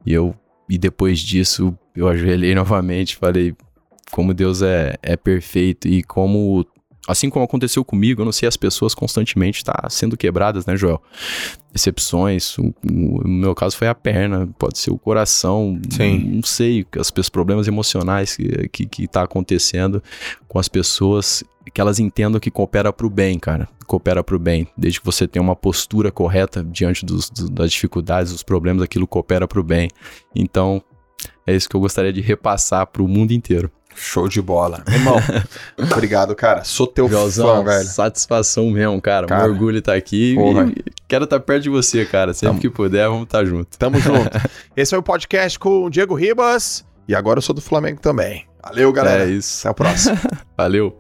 E eu e depois disso eu ajoelhei novamente, falei como Deus é, é perfeito e como assim como aconteceu comigo, eu não sei as pessoas constantemente tá sendo quebradas, né, Joel? Decepções, o, o- no meu caso foi a perna, pode ser o coração, Sim. não sei, os problemas emocionais que, que, que tá acontecendo com as pessoas, que elas entendam que coopera pro bem, cara, coopera pro bem, desde que você tenha uma postura correta diante dos, do- das dificuldades, dos problemas, aquilo coopera pro bem. Então, é isso que eu gostaria de repassar pro mundo inteiro. Show de bola. Irmão, obrigado, cara. Sou teu fã, velho. satisfação mesmo, cara. Cara, um orgulho estar aqui. porra. E quero estar perto de você, cara. Sempre Tamo- que puder, vamos estar junto. Tamo junto. Esse foi o podcast com o Diego Ribas. E agora eu sou do Flamengo também. Valeu, galera. É isso. Até o próximo. Valeu.